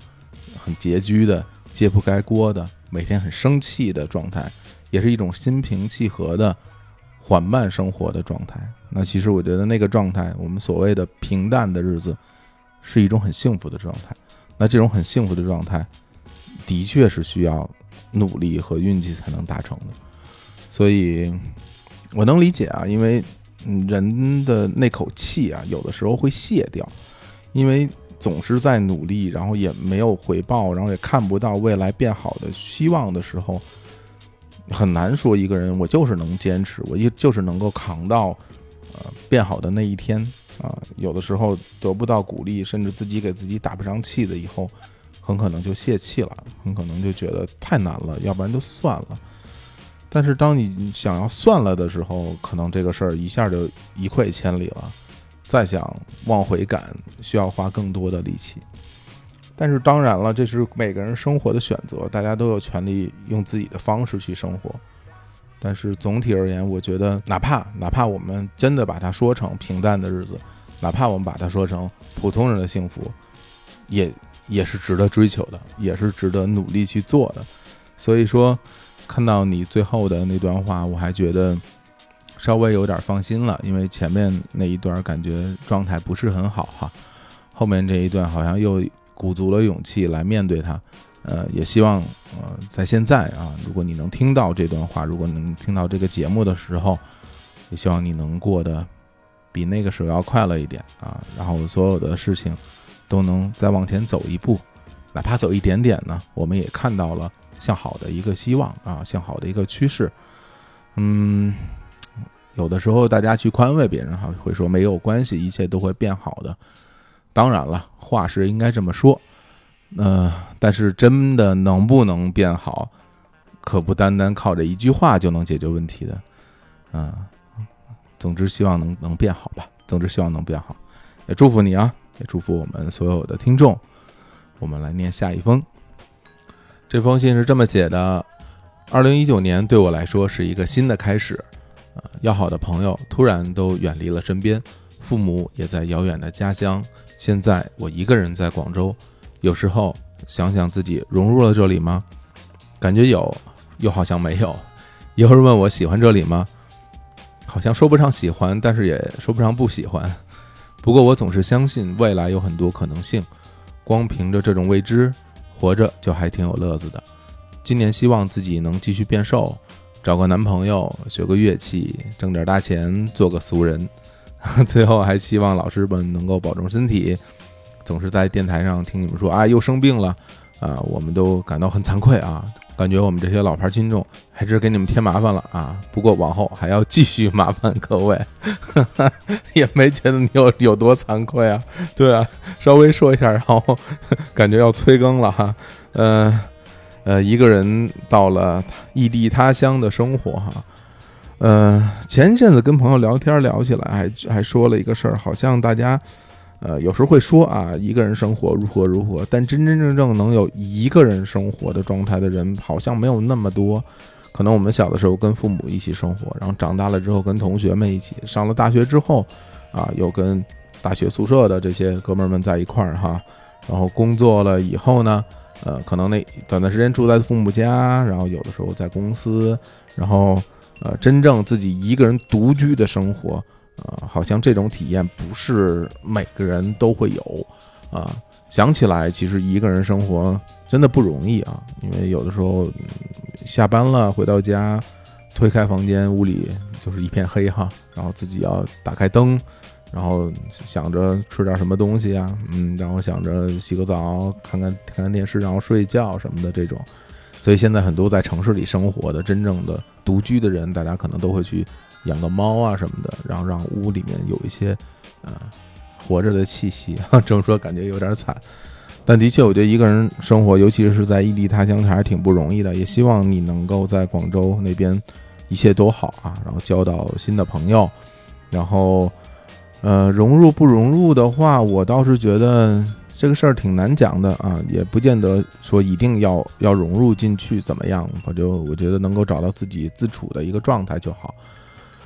很拮据的、揭不开锅的、每天很生气的状态，也是一种心平气和的缓慢生活的状态。那其实我觉得那个状态，我们所谓的平淡的日子。是一种很幸福的状态，那这种很幸福的状态，的确是需要努力和运气才能达成的，所以我能理解啊，因为人的那口气啊，有的时候会泄掉，因为总是在努力，然后也没有回报，然后也看不到未来变好的希望的时候，很难说一个人我就是能坚持，我一就是能够扛到呃变好的那一天。啊，有的时候得不到鼓励，甚至自己给自己打不上气的，以后很可能就泄气了，很可能就觉得太难了，要不然就算了。但是当你想要算了的时候，可能这个事儿一下就一溃千里了，再想往回赶，需要花更多的力气。但是当然了，这是每个人生活的选择，大家都有权利用自己的方式去生活。但是总体而言，我觉得哪怕哪怕我们真的把它说成平淡的日子，哪怕我们把它说成普通人的幸福，也也是值得追求的，也是值得努力去做的。所以说，看到你最后的那段话，我还觉得稍微有点放心了，因为前面那一段感觉状态不是很好哈，后面这一段好像又鼓足了勇气来面对它。呃，也希望呃，在现在啊，如果你能听到这段话，如果能听到这个节目的时候，也希望你能过得比那个时候要快乐一点啊，然后所有的事情都能再往前走一步，哪怕走一点点呢，我们也看到了向好的一个希望啊，向好的一个趋势。嗯，有的时候大家去宽慰别人哈，会说没有关系，一切都会变好的。当然了，话是应该这么说。呃，但是真的能不能变好，可不单单靠这一句话就能解决问题的，啊，总之希望能能变好吧。总之希望能变好，也祝福你啊，也祝福我们所有的听众。我们来念下一封，这封信是这么写的：二零一九年对我来说是一个新的开始，啊，要好的朋友突然都远离了身边，父母也在遥远的家乡，现在我一个人在广州。有时候想想自己融入了这里吗？感觉有，又好像没有。有人问我喜欢这里吗？好像说不上喜欢，但是也说不上不喜欢。不过我总是相信未来有很多可能性。光凭着这种未知，活着就还挺有乐子的。今年希望自己能继续变瘦，找个男朋友，学个乐器，挣点大钱，做个俗人。最后还希望老师们能够保重身体。总是在电台上听你们说啊，又生病了，啊，我们都感到很惭愧啊，感觉我们这些老牌听众还是给你们添麻烦了啊。不过往后还要继续麻烦各位，也没觉得你有有多惭愧啊。对啊，稍微说一下，然后感觉要催更了哈。呃呃，一个人到了异地他乡的生活哈。呃，前一阵子跟朋友聊天聊起来，还还说了一个事儿，好像大家。呃，有时候会说啊，一个人生活如何如何，但真真正正能有一个人生活的状态的人，好像没有那么多。可能我们小的时候跟父母一起生活，然后长大了之后跟同学们一起，上了大学之后，啊，又跟大学宿舍的这些哥们儿们在一块儿哈，然后工作了以后呢，呃，可能那短段时间住在父母家，然后有的时候在公司，然后呃，真正自己一个人独居的生活，啊，好像这种体验不是每个人都会有啊。想起来，其实一个人生活真的不容易啊，因为有的时候下班了回到家，推开房间，屋里就是一片黑哈，然后自己要打开灯。然后想着吃点什么东西啊，嗯，然后想着洗个澡，看看看看电视，然后睡觉什么的这种。所以现在很多在城市里生活的真正的独居的人，大家可能都会去养个猫啊什么的，然后让屋里面有一些呃活着的气息。这么说感觉有点惨，但的确我觉得一个人生活，尤其是在异地他乡，还是挺不容易的。也希望你能够在广州那边一切都好啊，然后交到新的朋友，然后。呃，融入不融入的话，我倒是觉得这个事儿挺难讲的啊，也不见得说一定要要融入进去怎么样，我就我觉得能够找到自己自处的一个状态就好。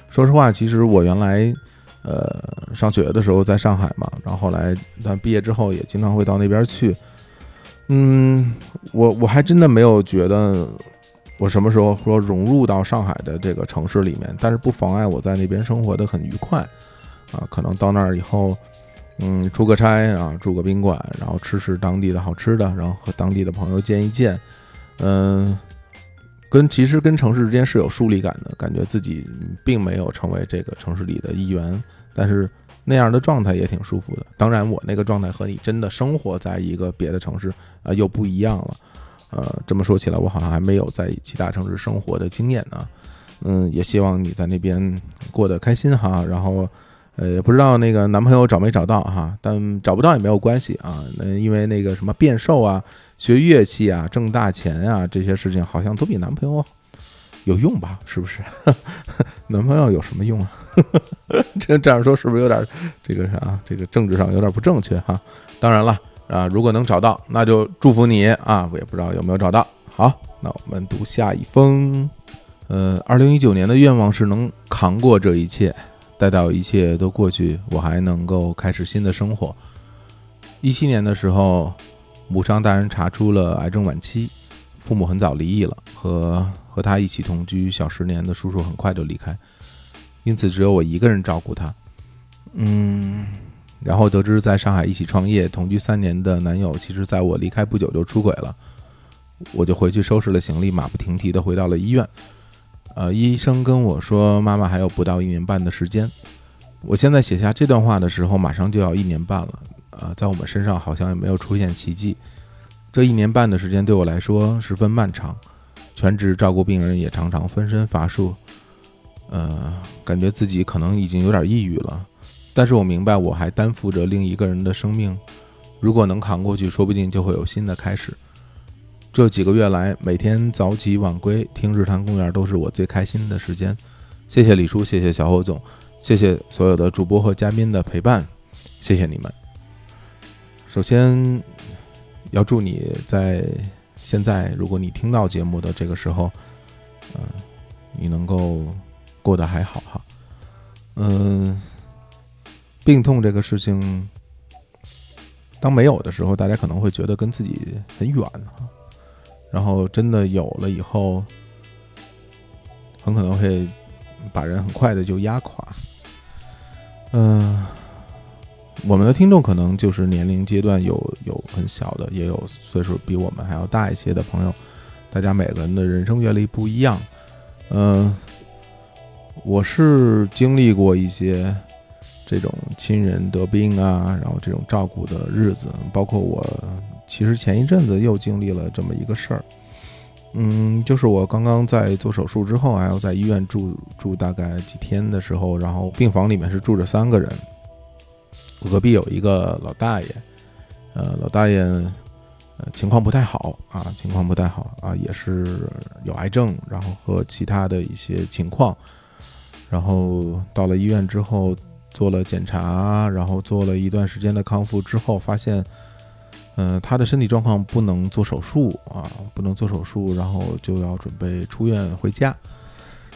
说实话，其实我原来呃上学的时候在上海嘛，然后后来但毕业之后也经常会到那边去。嗯，我我还真的没有觉得我什么时候说融入到上海的这个城市里面，但是不妨碍我在那边生活的很愉快。啊，可能到那儿以后，嗯，出个差啊，住个宾馆，然后吃吃当地的好吃的，然后和当地的朋友见一见，嗯，跟其实跟城市之间是有疏离感的，感觉自己并没有成为这个城市里的一员，但是那样的状态也挺舒服的。当然，我那个状态和你真的生活在一个别的城市啊又不一样了。呃，这么说起来，我好像还没有在其他城市生活的经验呢。嗯，也希望你在那边过得开心哈，然后。呃，也不知道那个男朋友找没找到哈，但找不到也没有关系啊。那因为那个什么变瘦啊、学乐器啊、挣大钱啊这些事情，好像都比男朋友有用吧？是不是？男朋友有什么用啊？这这样说是不是有点这个啥？这个政治上有点不正确哈？当然了啊，如果能找到，那就祝福你啊。我也不知道有没有找到。好，那我们读下一封。呃，二零一九年的愿望是能扛过这一切。待到一切都过去，我还能够开始新的生活。一七年的时候，母上大人查出了癌症晚期，父母很早离异了，和和他一起同居小十年的叔叔很快就离开，因此只有我一个人照顾他。嗯，然后得知在上海一起创业、同居三年的男友，其实在我离开不久就出轨了，我就回去收拾了行李，马不停蹄地回到了医院。呃，医生跟我说，妈妈还有不到一年半的时间。我现在写下这段话的时候，马上就要一年半了。啊，在我们身上好像也没有出现奇迹。这一年半的时间对我来说十分漫长，全职照顾病人也常常分身乏术。呃，感觉自己可能已经有点抑郁了。但是我明白，我还担负着另一个人的生命。如果能扛过去，说不定就会有新的开始。这几个月来，每天早起晚归听日坛公园都是我最开心的时间。谢谢李叔，谢谢小侯总，谢谢所有的主播和嘉宾的陪伴，谢谢你们。首先，要祝你在现在，如果你听到节目的这个时候，嗯，你能够过得还好哈。嗯，病痛这个事情，当没有的时候，大家可能会觉得跟自己很远哈。然后真的有了以后，很可能会把人很快的就压垮。嗯，我们的听众可能就是年龄阶段有有很小的，也有岁数比我们还要大一些的朋友。大家每个人的人生阅历不一样。嗯，我是经历过一些这种亲人得病啊，然后这种照顾的日子，包括我。其实前一阵子又经历了这么一个事儿，嗯，就是我刚刚在做手术之后，还要在医院住住大概几天的时候，然后病房里面是住着三个人，我隔壁有一个老大爷，呃，老大爷呃情况不太好啊，情况不太好啊，也是有癌症，然后和其他的一些情况，然后到了医院之后做了检查，然后做了一段时间的康复之后，发现。嗯，他的身体状况不能做手术啊，不能做手术，然后就要准备出院回家。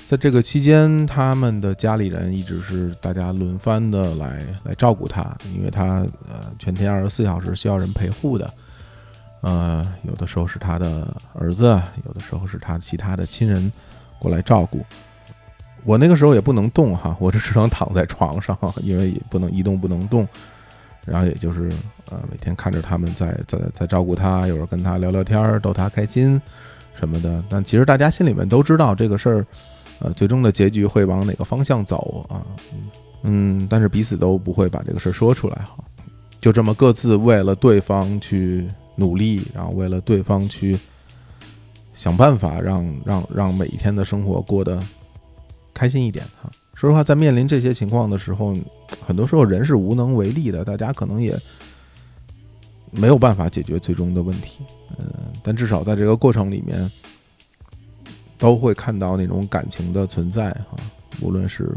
在这个期间，他们的家里人一直是大家轮番的来来照顾他，因为他呃全天二十四小时需要人陪护的。呃，有的时候是他的儿子，有的时候是他其他的亲人过来照顾。我那个时候也不能动哈，我就只能躺在床上，因为也不能移动，不能动。然后也就是呃，每天看着他们在在在照顾他，有时候跟他聊聊天，逗他开心什么的。但其实大家心里面都知道这个事儿，呃，最终的结局会往哪个方向走啊？嗯，但是彼此都不会把这个事儿说出来哈，就这么各自为了对方去努力，然后为了对方去想办法，让让让每一天的生活过得。开心一点哈。说实话，在面临这些情况的时候，很多时候人是无能为力的，大家可能也没有办法解决最终的问题。嗯，但至少在这个过程里面，都会看到那种感情的存在哈。无论是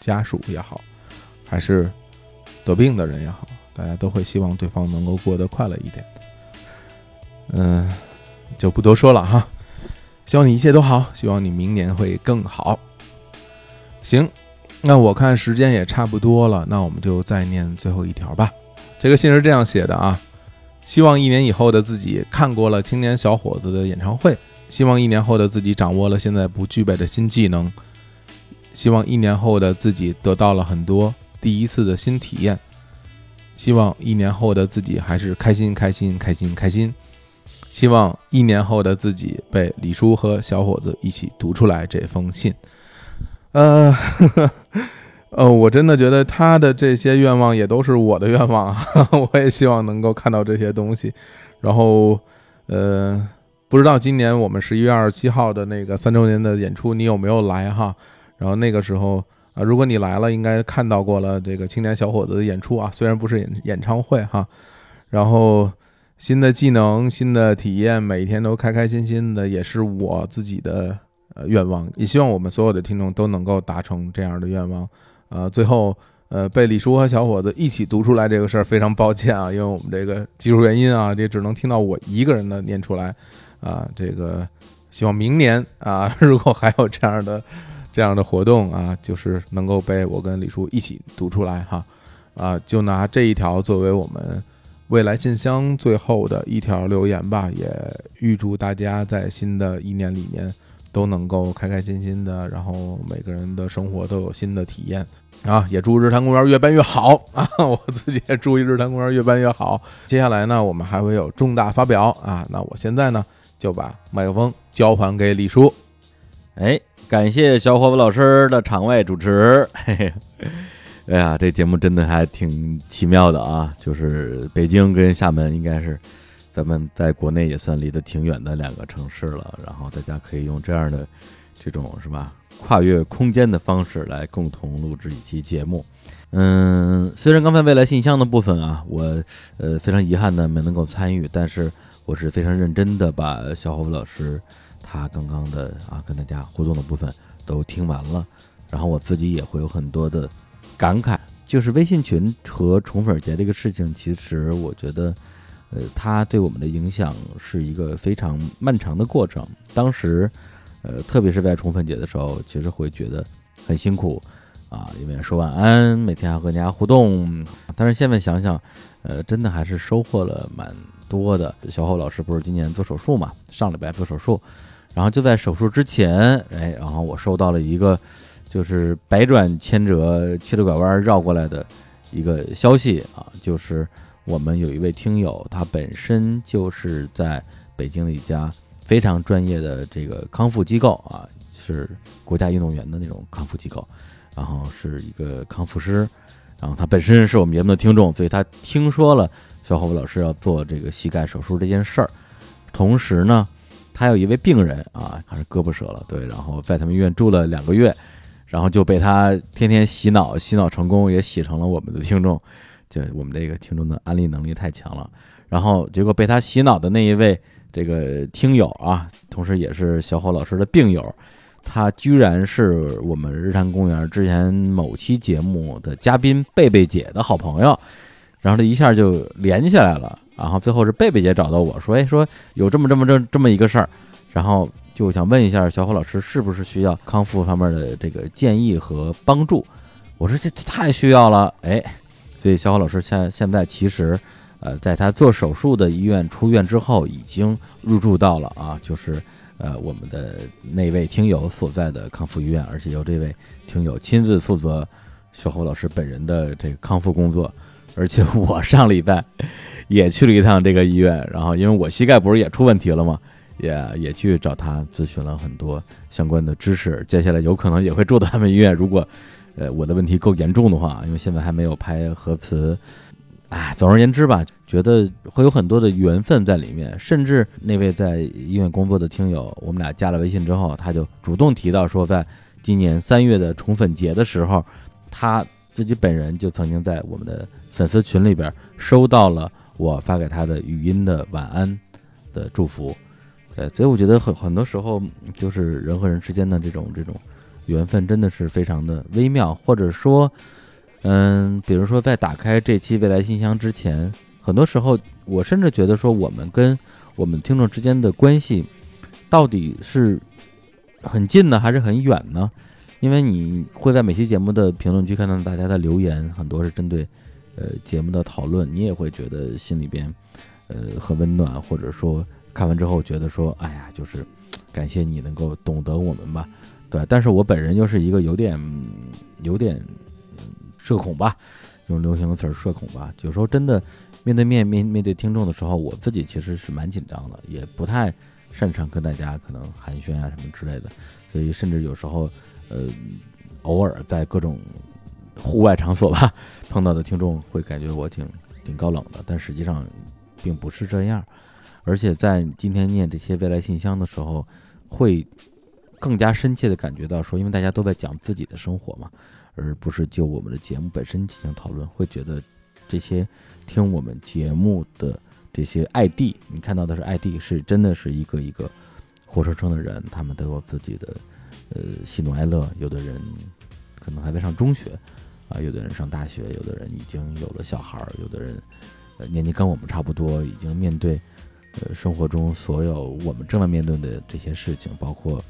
家属也好，还是得病的人也好，大家都会希望对方能够过得快乐一点。嗯，就不多说了哈。希望你一切都好，希望你明年会更好。行，那我看时间也差不多了，那我们就再念最后一条吧。这个信是这样写的啊：希望一年以后的自己看过了青年小伙子的演唱会，希望一年后的自己掌握了现在不具备的新技能，希望一年后的自己得到了很多第一次的新体验，希望一年后的自己还是开心开心开心开心，希望一年后的自己被李叔和小伙子一起读出来这封信。呃，呃，我真的觉得他的这些愿望也都是我的愿望，我也希望能够看到这些东西。然后，呃，不知道今年我们十一月二十七号的那个三周年的演出，你有没有来哈？然后那个时候啊，如果你来了，应该看到过了这个青年小伙子的演出啊，虽然不是演演唱会哈。然后新的技能、新的体验，每天都开开心心的，也是我自己的。愿望也希望我们所有的听众都能够达成这样的愿望。呃，最后，呃，被李叔和小伙子一起读出来这个事儿，非常抱歉啊，因为我们这个技术原因啊，这只能听到我一个人的念出来。啊，这个希望明年啊，如果还有这样的这样的活动啊，就是能够被我跟李叔一起读出来哈。啊，就拿这一条作为我们未来信箱最后的一条留言吧，也预祝大家在新的一年里面。都能够开开心心的，然后每个人的生活都有新的体验啊！也祝日坛公园越办越好啊！我自己也祝日坛公园越办越好。接下来呢，我们还会有重大发表啊！那我现在呢，就把麦克风交还给李叔。哎，感谢小伙子老师的场外主持。嘿嘿，哎呀，这节目真的还挺奇妙的啊！就是北京跟厦门应该是。咱们在国内也算离得挺远的两个城市了，然后大家可以用这样的这种是吧，跨越空间的方式来共同录制一期节目。嗯，虽然刚才未来信箱的部分啊，我呃非常遗憾的没能够参与，但是我是非常认真的把小伙子老师他刚刚的啊跟大家互动的部分都听完了，然后我自己也会有很多的感慨，就是微信群和宠粉节这个事情，其实我觉得。呃，它对我们的影响是一个非常漫长的过程。当时，呃，特别是在宠粉节的时候，其实会觉得很辛苦啊，因为说晚安，每天还和大家互动。但是现在想想，呃，真的还是收获了蛮多的。小侯老师不是今年做手术嘛，上礼拜做手术，然后就在手术之前，哎，然后我收到了一个就是百转千折、七了拐弯绕过来的一个消息啊，就是。我们有一位听友，他本身就是在北京的一家非常专业的这个康复机构啊，是国家运动员的那种康复机构，然后是一个康复师，然后他本身是我们节目的听众，所以他听说了小伙子老师要做这个膝盖手术这件事儿，同时呢，他有一位病人啊，还是胳膊折了，对，然后在他们医院住了两个月，然后就被他天天洗脑，洗脑成功，也洗成了我们的听众。就我们这个听众的安利能力太强了，然后结果被他洗脑的那一位这个听友啊，同时也是小伙老师的病友，他居然是我们日坛公园之前某期节目的嘉宾贝贝姐的好朋友，然后这一下就连起来了，然后最后是贝贝姐找到我说，哎，说有这么这么这这么一个事儿，然后就想问一下小伙老师是不是需要康复方面的这个建议和帮助？我说这这太需要了，哎。所以小伙老师现现在其实，呃，在他做手术的医院出院之后，已经入住到了啊，就是呃我们的那位听友所在的康复医院，而且由这位听友亲自负责小侯老师本人的这个康复工作。而且我上礼拜也去了一趟这个医院，然后因为我膝盖不是也出问题了吗？也也去找他咨询了很多相关的知识。接下来有可能也会住到他们医院，如果呃我的问题够严重的话，因为现在还没有拍核磁。哎，总而言之吧，觉得会有很多的缘分在里面。甚至那位在医院工作的听友，我们俩加了微信之后，他就主动提到说，在今年三月的宠粉节的时候，他自己本人就曾经在我们的粉丝群里边收到了我发给他的语音的晚安的祝福。对，所以我觉得很很多时候，就是人和人之间的这种这种缘分，真的是非常的微妙，或者说。嗯，比如说在打开这期未来信箱之前，很多时候我甚至觉得说，我们跟我们听众之间的关系到底是很近呢，还是很远呢？因为你会在每期节目的评论区看到大家的留言，很多是针对呃节目的讨论，你也会觉得心里边呃很温暖，或者说看完之后觉得说，哎呀，就是感谢你能够懂得我们吧，对。但是我本人又是一个有点有点。社恐吧，用流行的词儿，社恐吧。有时候真的面对面面面对听众的时候，我自己其实是蛮紧张的，也不太擅长跟大家可能寒暄啊什么之类的。所以甚至有时候，呃，偶尔在各种户外场所吧碰到的听众会感觉我挺挺高冷的，但实际上并不是这样。而且在今天念这些未来信箱的时候，会更加深切的感觉到说，因为大家都在讲自己的生活嘛。而不是就我们的节目本身进行讨论，会觉得这些听我们节目的这些 ID，你看到的是 ID，是真的是一个一个活生生的人，他们都有自己的呃喜怒哀乐。有的人可能还在上中学啊，有的人上大学，有的人已经有了小孩儿，有的人呃年纪跟我们差不多，已经面对呃生活中所有我们正在面对的这些事情，包括。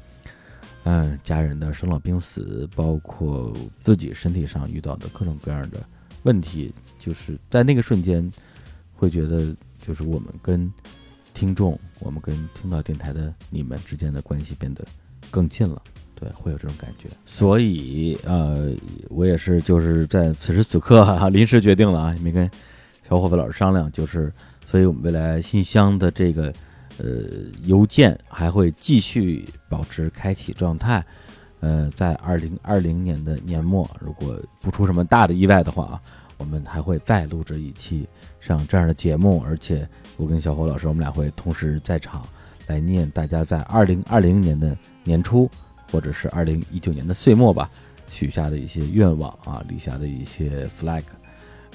嗯，家人的生老病死，包括自己身体上遇到的各种各样的问题，就是在那个瞬间，会觉得就是我们跟听众，我们跟听到电台的你们之间的关系变得更近了，对，会有这种感觉。所以，呃，我也是就是在此时此刻哈，临时决定了啊，没跟小伙子老师商量，就是，所以我们未来信箱的这个。呃，邮件还会继续保持开启状态。呃，在二零二零年的年末，如果不出什么大的意外的话啊，我们还会再录制一期像这样的节目。而且，我跟小火老师，我们俩会同时在场来念大家在二零二零年的年初，或者是二零一九年的岁末吧，许下的一些愿望啊，立下的一些 flag。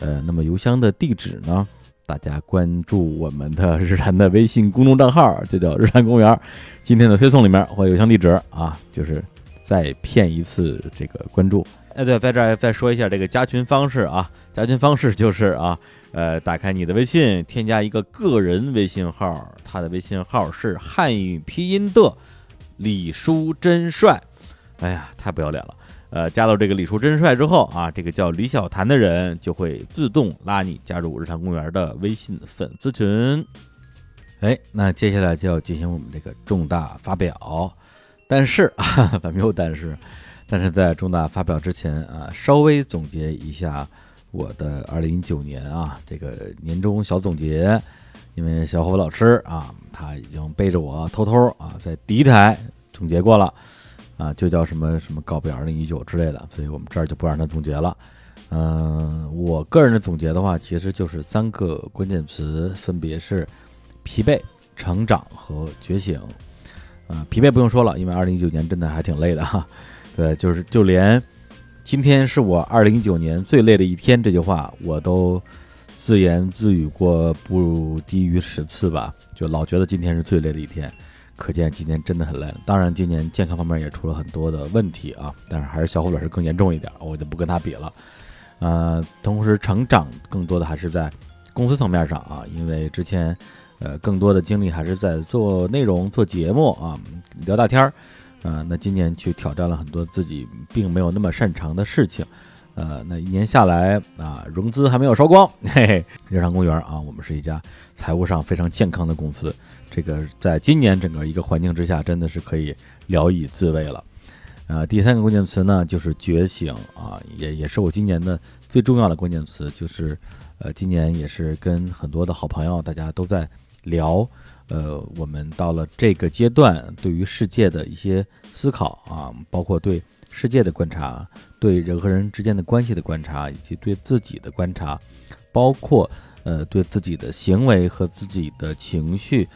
呃，那么邮箱的地址呢？大家关注我们的日坛的微信公众账号，就叫日坛公园。今天的推送里面会有邮箱地址啊，就是再骗一次这个关注。哎，对，在这儿再说一下这个加群方式啊，加群方式就是啊，呃，打开你的微信，添加一个个人微信号，他的微信号是汉语拼音的李叔真帅。哎呀，太不要脸了。呃，加到这个李叔真帅之后啊，这个叫李小谭的人就会自动拉你加入日常公园的微信粉丝群。哎，那接下来就要进行我们这个重大发表，但是啊，咱们又但是，但是在重大发表之前啊，稍微总结一下我的二零一九年啊这个年终小总结，因为小伙老师啊，他已经背着我偷偷啊在第一台总结过了。啊，就叫什么什么告别二零一九之类的，所以我们这儿就不让他总结了。嗯，我个人的总结的话，其实就是三个关键词，分别是疲惫、成长和觉醒。啊，疲惫不用说了，因为二零一九年真的还挺累的哈。对，就是就连今天是我二零一九年最累的一天这句话，我都自言自语过不低于十次吧，就老觉得今天是最累的一天。可见今年真的很累，当然今年健康方面也出了很多的问题啊，但是还是小虎老师更严重一点，我就不跟他比了。呃，同时成长更多的还是在公司层面上啊，因为之前呃更多的精力还是在做内容、做节目啊、聊大天儿，啊，那今年去挑战了很多自己并没有那么擅长的事情，呃，那一年下来啊，融资还没有烧光，嘿嘿，日常公园啊，我们是一家财务上非常健康的公司。这个在今年整个一个环境之下，真的是可以聊以自慰了。呃，第三个关键词呢，就是觉醒啊，也也是我今年的最重要的关键词，就是呃，今年也是跟很多的好朋友，大家都在聊，呃，我们到了这个阶段，对于世界的一些思考啊，包括对世界的观察，对人和人之间的关系的观察，以及对自己的观察，包括呃，对自己的行为和自己的情绪。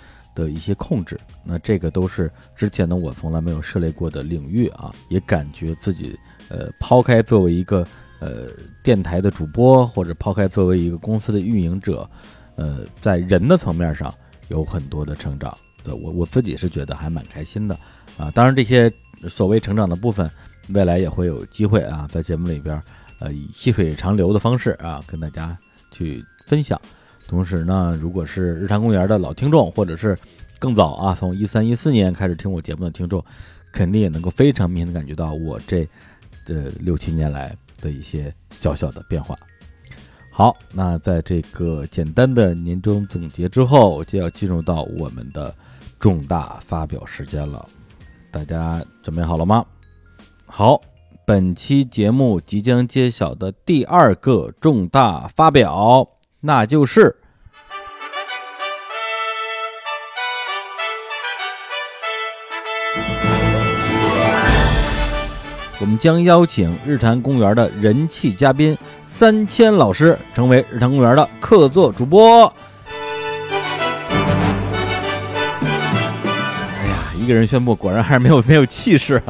的一些控制，那这个都是之前呢我从来没有涉猎过的领域啊，也感觉自己呃抛开作为一个呃电台的主播，或者抛开作为一个公司的运营者，呃，在人的层面上有很多的成长，对我我自己是觉得还蛮开心的啊。当然这些所谓成长的部分，未来也会有机会啊，在节目里边呃以细水长流的方式啊跟大家去分享。同时呢，如果是日坛公园的老听众，或者是更早啊，从一三一四年开始听我节目的听众，肯定也能够非常明显的感觉到我这这六七年来的一些小小的变化。好，那在这个简单的年终总结之后，就要进入到我们的重大发表时间了。大家准备好了吗？好，本期节目即将揭晓的第二个重大发表。那就是，我们将邀请日坛公园的人气嘉宾三千老师成为日坛公园的客座主播。哎呀，一个人宣布，果然还是没有没有气势。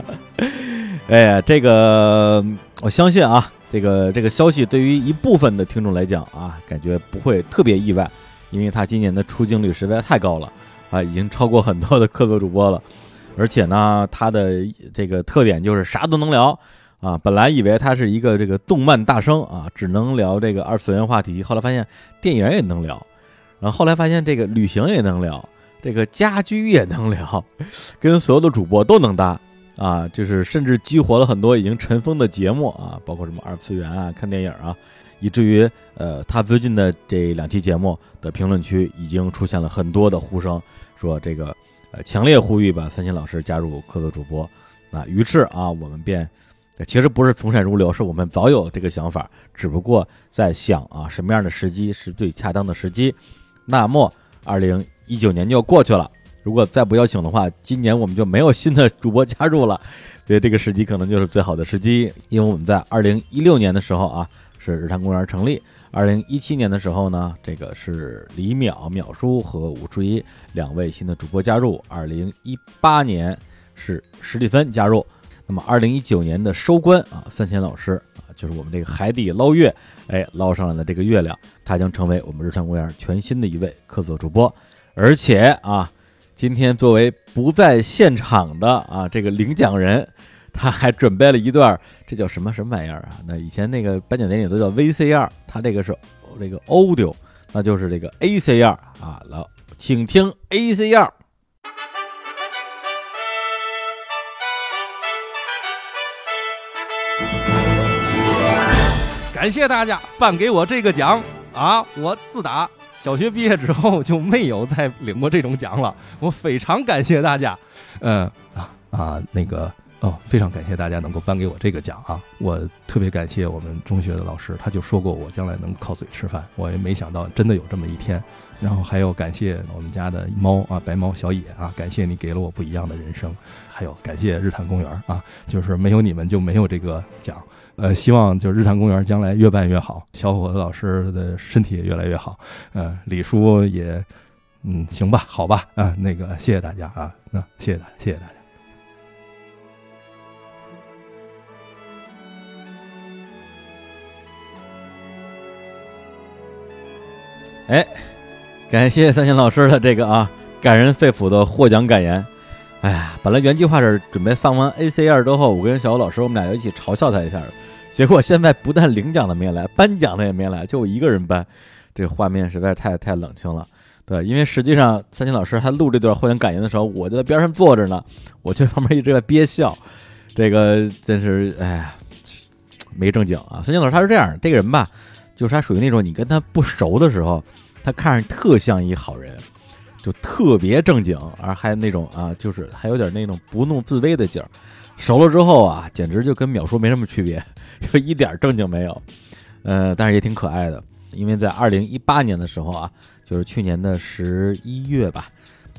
哎呀，这个我相信啊。这个这个消息对于一部分的听众来讲啊，感觉不会特别意外，因为他今年的出镜率实在太高了啊，已经超过很多的客座主播了，而且呢，他的这个特点就是啥都能聊啊。本来以为他是一个这个动漫大生啊，只能聊这个二次元话题，后来发现电影也能聊，然后后来发现这个旅行也能聊，这个家居也能聊，跟所有的主播都能搭。啊，就是甚至激活了很多已经尘封的节目啊，包括什么二次元啊、看电影啊，以至于呃，他最近的这两期节目的评论区已经出现了很多的呼声，说这个呃，强烈呼吁把三星老师加入客座主播啊。于是啊，我们便其实不是从善如流，是我们早有这个想法，只不过在想啊，什么样的时机是最恰当的时机。那么，二零一九年就要过去了。如果再不邀请的话，今年我们就没有新的主播加入了，所以这个时机可能就是最好的时机。因为我们在二零一六年的时候啊，是日坛公园成立；二零一七年的时候呢，这个是李淼、淼叔和武初一两位新的主播加入；二零一八年是史蒂芬加入。那么二零一九年的收官啊，三千老师啊，就是我们这个海底捞月，哎，捞上来的这个月亮，他将成为我们日坛公园全新的一位客座主播，而且啊。今天作为不在现场的啊，这个领奖人，他还准备了一段，这叫什么什么玩意儿啊？那以前那个颁奖典礼都叫 VCR，他这个是这个 Audio，那就是这个 ACR 啊。来，请听 ACR。感谢大家颁给我这个奖啊！我自打。小学毕业之后就没有再领过这种奖了，我非常感谢大家。嗯啊啊，那个哦，非常感谢大家能够颁给我这个奖啊！我特别感谢我们中学的老师，他就说过我将来能靠嘴吃饭，我也没想到真的有这么一天。然后还有感谢我们家的猫啊，白猫小野啊，感谢你给了我不一样的人生。还有感谢日坛公园啊，就是没有你们就没有这个奖。呃，希望就日坛公园将来越办越好，小伙子老师的身体也越来越好。呃，李叔也，嗯，行吧，好吧，啊，那个谢谢大家啊，那谢谢大家，谢谢大家。哎，感谢三星老师的这个啊感人肺腑的获奖感言。哎呀，本来原计划是准备放完 ACR 之后，我跟小欧老师我们俩就一起嘲笑他一下。结果现在不但领奖的没来，颁奖的也没来，就我一个人颁，这画面实在太太冷清了，对，因为实际上三星老师他录这段获奖感言的时候，我就在边上坐着呢，我就旁边一直在憋笑，这个真是哎呀，没正经啊。三金老师他是这样，这个人吧，就是他属于那种你跟他不熟的时候，他看上去特像一好人，就特别正经，而还有那种啊，就是还有点那种不怒自威的劲儿。熟了之后啊，简直就跟秒叔没什么区别，就一点正经没有。呃，但是也挺可爱的，因为在二零一八年的时候啊，就是去年的十一月吧。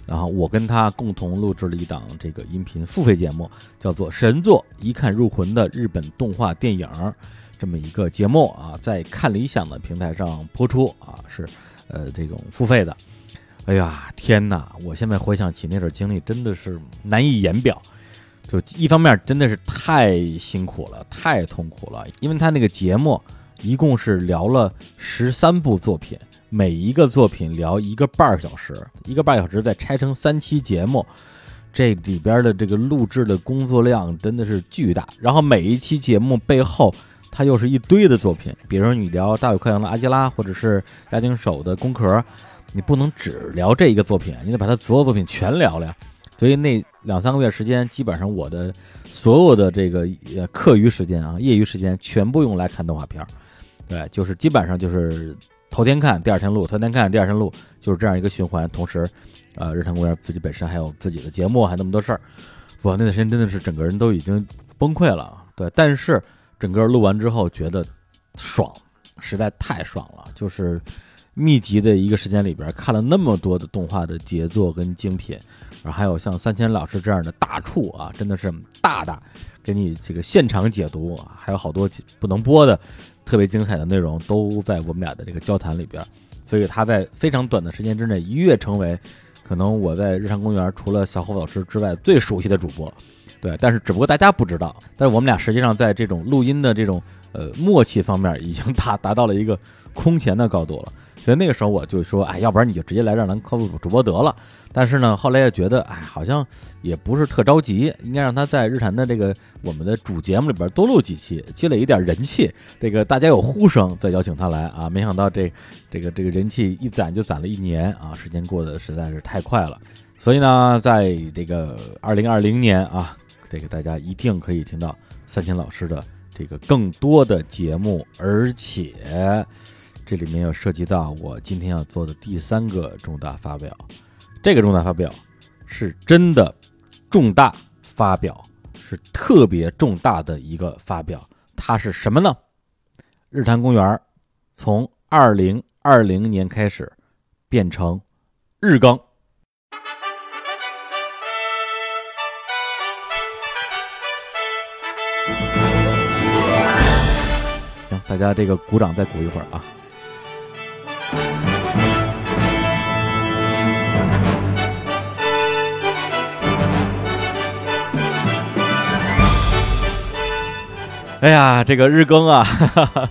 然后我跟他共同录制了一档这个音频付费节目，叫做《神作一看入魂的日本动画电影》这么一个节目啊，在看理想的平台上播出啊，是呃这种付费的。哎呀，天哪！我现在回想起那段经历，真的是难以言表。就一方面真的是太辛苦了，太痛苦了，因为他那个节目一共是聊了十三部作品。每一个作品聊一个半小时，一个半小时再拆成三期节目，这里边的这个录制的工作量真的是巨大。然后每一期节目背后，它又是一堆的作品，比如说你聊大有克洋的《阿基拉》，或者是家庭手的《宫壳》，你不能只聊这一个作品，你得把它所有作品全聊聊。所以那两三个月时间，基本上我的所有的这个呃课余时间啊、业余时间，全部用来看动画片儿。对，就是基本上就是。头天看，第二天录；头天看，第二天录，就是这样一个循环。同时，呃，日坛公园自己本身还有自己的节目，还那么多事儿。我那段时间真的是整个人都已经崩溃了。对，但是整个录完之后觉得爽，实在太爽了。就是密集的一个时间里边看了那么多的动画的杰作跟精品，然后还有像三千老师这样的大处啊，真的是大大给你这个现场解读，还有好多不能播的。特别精彩的内容都在我们俩的这个交谈里边，所以他在非常短的时间之内一跃成为可能我在日常公园除了小虎老师之外最熟悉的主播。对，但是只不过大家不知道，但是我们俩实际上在这种录音的这种呃默契方面已经达达到了一个空前的高度了。所以那个时候我就说，哎，要不然你就直接来让咱客户主播得了。但是呢，后来又觉得，哎，好像也不是特着急，应该让他在日坛的这个我们的主节目里边多录几期，积累一点人气。这个大家有呼声，再邀请他来啊。没想到这这个这个人气一攒就攒了一年啊，时间过得实在是太快了。所以呢，在这个二零二零年啊，这个大家一定可以听到三秦老师的这个更多的节目，而且这里面要涉及到我今天要做的第三个重大发表。这个重大发表是真的重大发表，是特别重大的一个发表。它是什么呢？日坛公园从二零二零年开始变成日更。大家这个鼓掌再鼓一会儿啊。哎呀，这个日更啊，哈 哈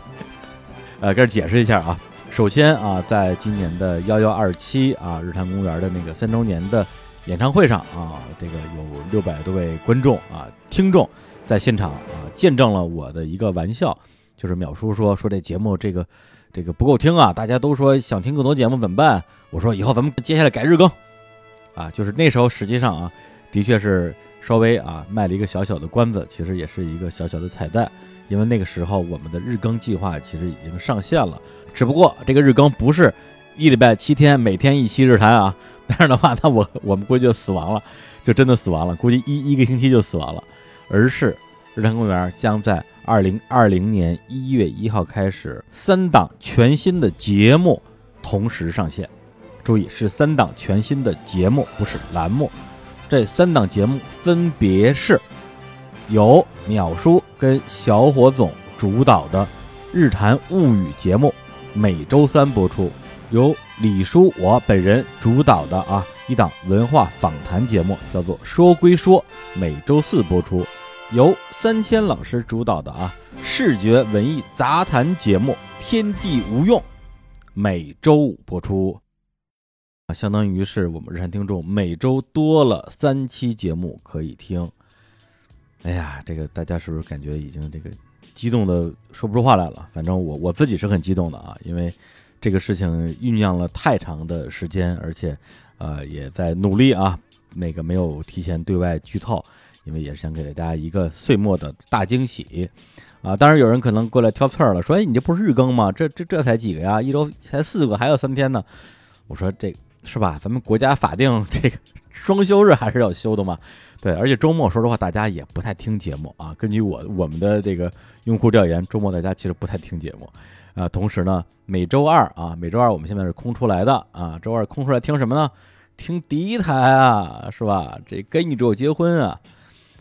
呃，跟这解释一下啊。首先啊，在今年的幺幺二七啊，日坛公园的那个三周年的演唱会上啊，这个有六百多位观众啊、听众在现场啊，见证了我的一个玩笑，就是淼叔说说这节目这个这个不够听啊，大家都说想听更多节目怎么办？我说以后咱们接下来改日更啊，就是那时候实际上啊，的确是。稍微啊卖了一个小小的关子，其实也是一个小小的彩蛋，因为那个时候我们的日更计划其实已经上线了，只不过这个日更不是一礼拜七天每天一期日谈啊，那样的话，那我我们估计就死亡了，就真的死亡了，估计一一个星期就死亡了，而是日坛公园将在二零二零年一月一号开始三档全新的节目同时上线，注意是三档全新的节目，不是栏目。这三档节目分别是由淼叔跟小火总主导的《日谈物语》节目，每周三播出；由李叔我本人主导的啊一档文化访谈节目，叫做《说归说》，每周四播出；由三千老师主导的啊视觉文艺杂谈节目《天地无用》，每周五播出。啊相当于是我们日常听众每周多了三期节目可以听。哎呀，这个大家是不是感觉已经这个激动的说不出话来了？反正我我自己是很激动的啊，因为这个事情酝酿了太长的时间，而且呃也在努力啊，那个没有提前对外剧透，因为也是想给大家一个岁末的大惊喜啊。当然有人可能过来挑刺儿了，说：“哎，你这不是日更吗？这这这才几个呀？一周才四个，还有三天呢。”我说：“这是吧？咱们国家法定 这个双休日还是要休的嘛。”对，而且周末说实话，大家也不太听节目啊。根据我我们的这个用户调研，周末大家其实不太听节目啊。同时呢，每周二啊，每周二我们现在是空出来的啊。周二空出来听什么呢？听第一台啊，是吧？这跟宇宙结婚啊，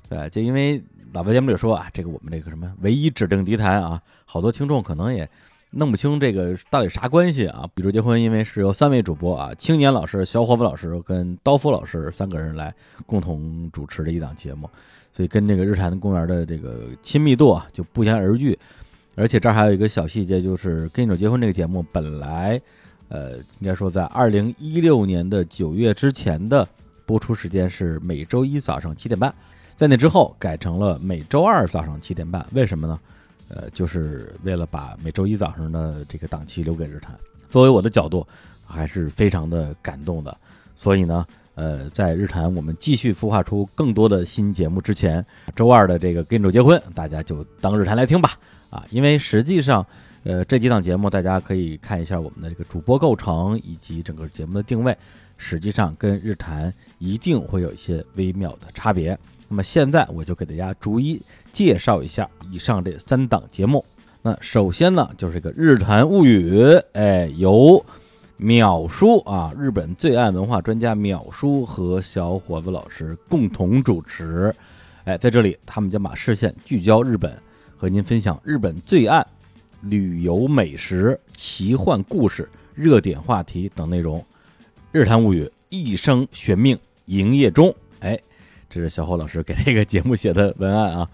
对，就因为老白节目里说啊，这个我们这个什么唯一指定敌台啊，好多听众可能也弄不清这个到底啥关系啊。比如结婚因为是由三位主播啊，青年老师、小伙子老师跟刀夫老师三个人来共同主持的一档节目，所以跟这个日坛公园的这个亲密度啊就不言而喻。而且这儿还有一个小细节，就是跟宇宙结婚这个节目本来。呃，应该说，在二零一六年的九月之前的播出时间是每周一早上七点半，在那之后改成了每周二早上七点半。为什么呢？呃，就是为了把每周一早上的这个档期留给日坛。作为我的角度，还是非常的感动的。所以呢，呃，在日坛我们继续孵化出更多的新节目之前，周二的这个跟周结婚，大家就当日坛来听吧。啊，因为实际上。呃，这几档节目大家可以看一下我们的这个主播构成以及整个节目的定位，实际上跟日坛一定会有一些微妙的差别。那么现在我就给大家逐一介绍一下以上这三档节目。那首先呢，就是这个《日坛物语》，哎，由淼叔啊，日本最爱文化专家淼叔和小伙子老师共同主持。哎，在这里他们将把视线聚焦日本，和您分享日本最爱。旅游、美食、奇幻故事、热点话题等内容，《日谈物语》一生悬命营业中。哎，这是小侯老师给这个节目写的文案啊。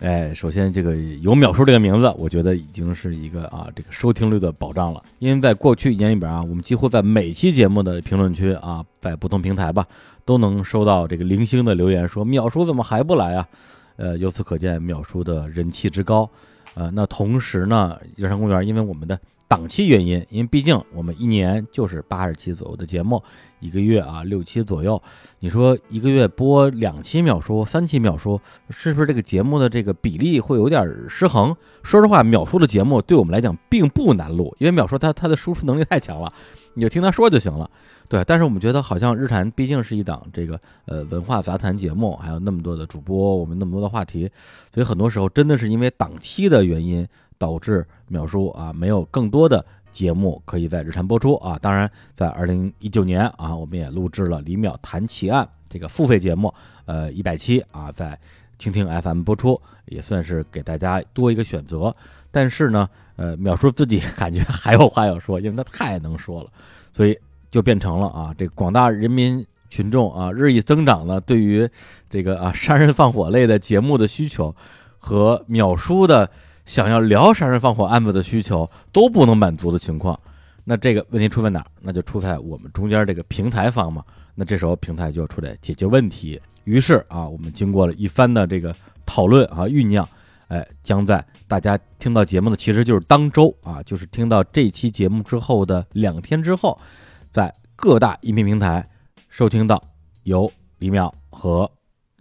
哎，首先这个有秒叔这个名字，我觉得已经是一个啊这个收听率的保障了。因为在过去一年里边啊，我们几乎在每期节目的评论区啊，在不同平台吧，都能收到这个零星的留言，说秒叔怎么还不来啊？呃，由此可见秒叔的人气之高。呃，那同时呢，日常公园因为我们的档期原因，因为毕竟我们一年就是八十期左右的节目，一个月啊六期左右，你说一个月播两期秒叔、三期秒叔，是不是这个节目的这个比例会有点失衡？说实话，秒叔的节目对我们来讲并不难录，因为秒叔他他的输出能力太强了，你就听他说就行了。对，但是我们觉得好像日坛毕竟是一档这个呃文化杂谈节目，还有那么多的主播，我们那么多的话题，所以很多时候真的是因为档期的原因，导致淼叔啊没有更多的节目可以在日坛播出啊。当然，在二零一九年啊，我们也录制了李淼谈奇案这个付费节目，呃一百期啊，在蜻蜓 FM 播出，也算是给大家多一个选择。但是呢，呃，淼叔自己感觉还有话要说，因为他太能说了，所以。就变成了啊，这广大人民群众啊，日益增长了对于这个啊杀人放火类的节目的需求，和秒叔的想要聊杀人放火案子的需求都不能满足的情况，那这个问题出在哪儿？那就出在我们中间这个平台方嘛。那这时候平台就要出来解决问题。于是啊，我们经过了一番的这个讨论啊酝酿，哎，将在大家听到节目的其实就是当周啊，就是听到这期节目之后的两天之后。在各大音频平台收听到由李淼和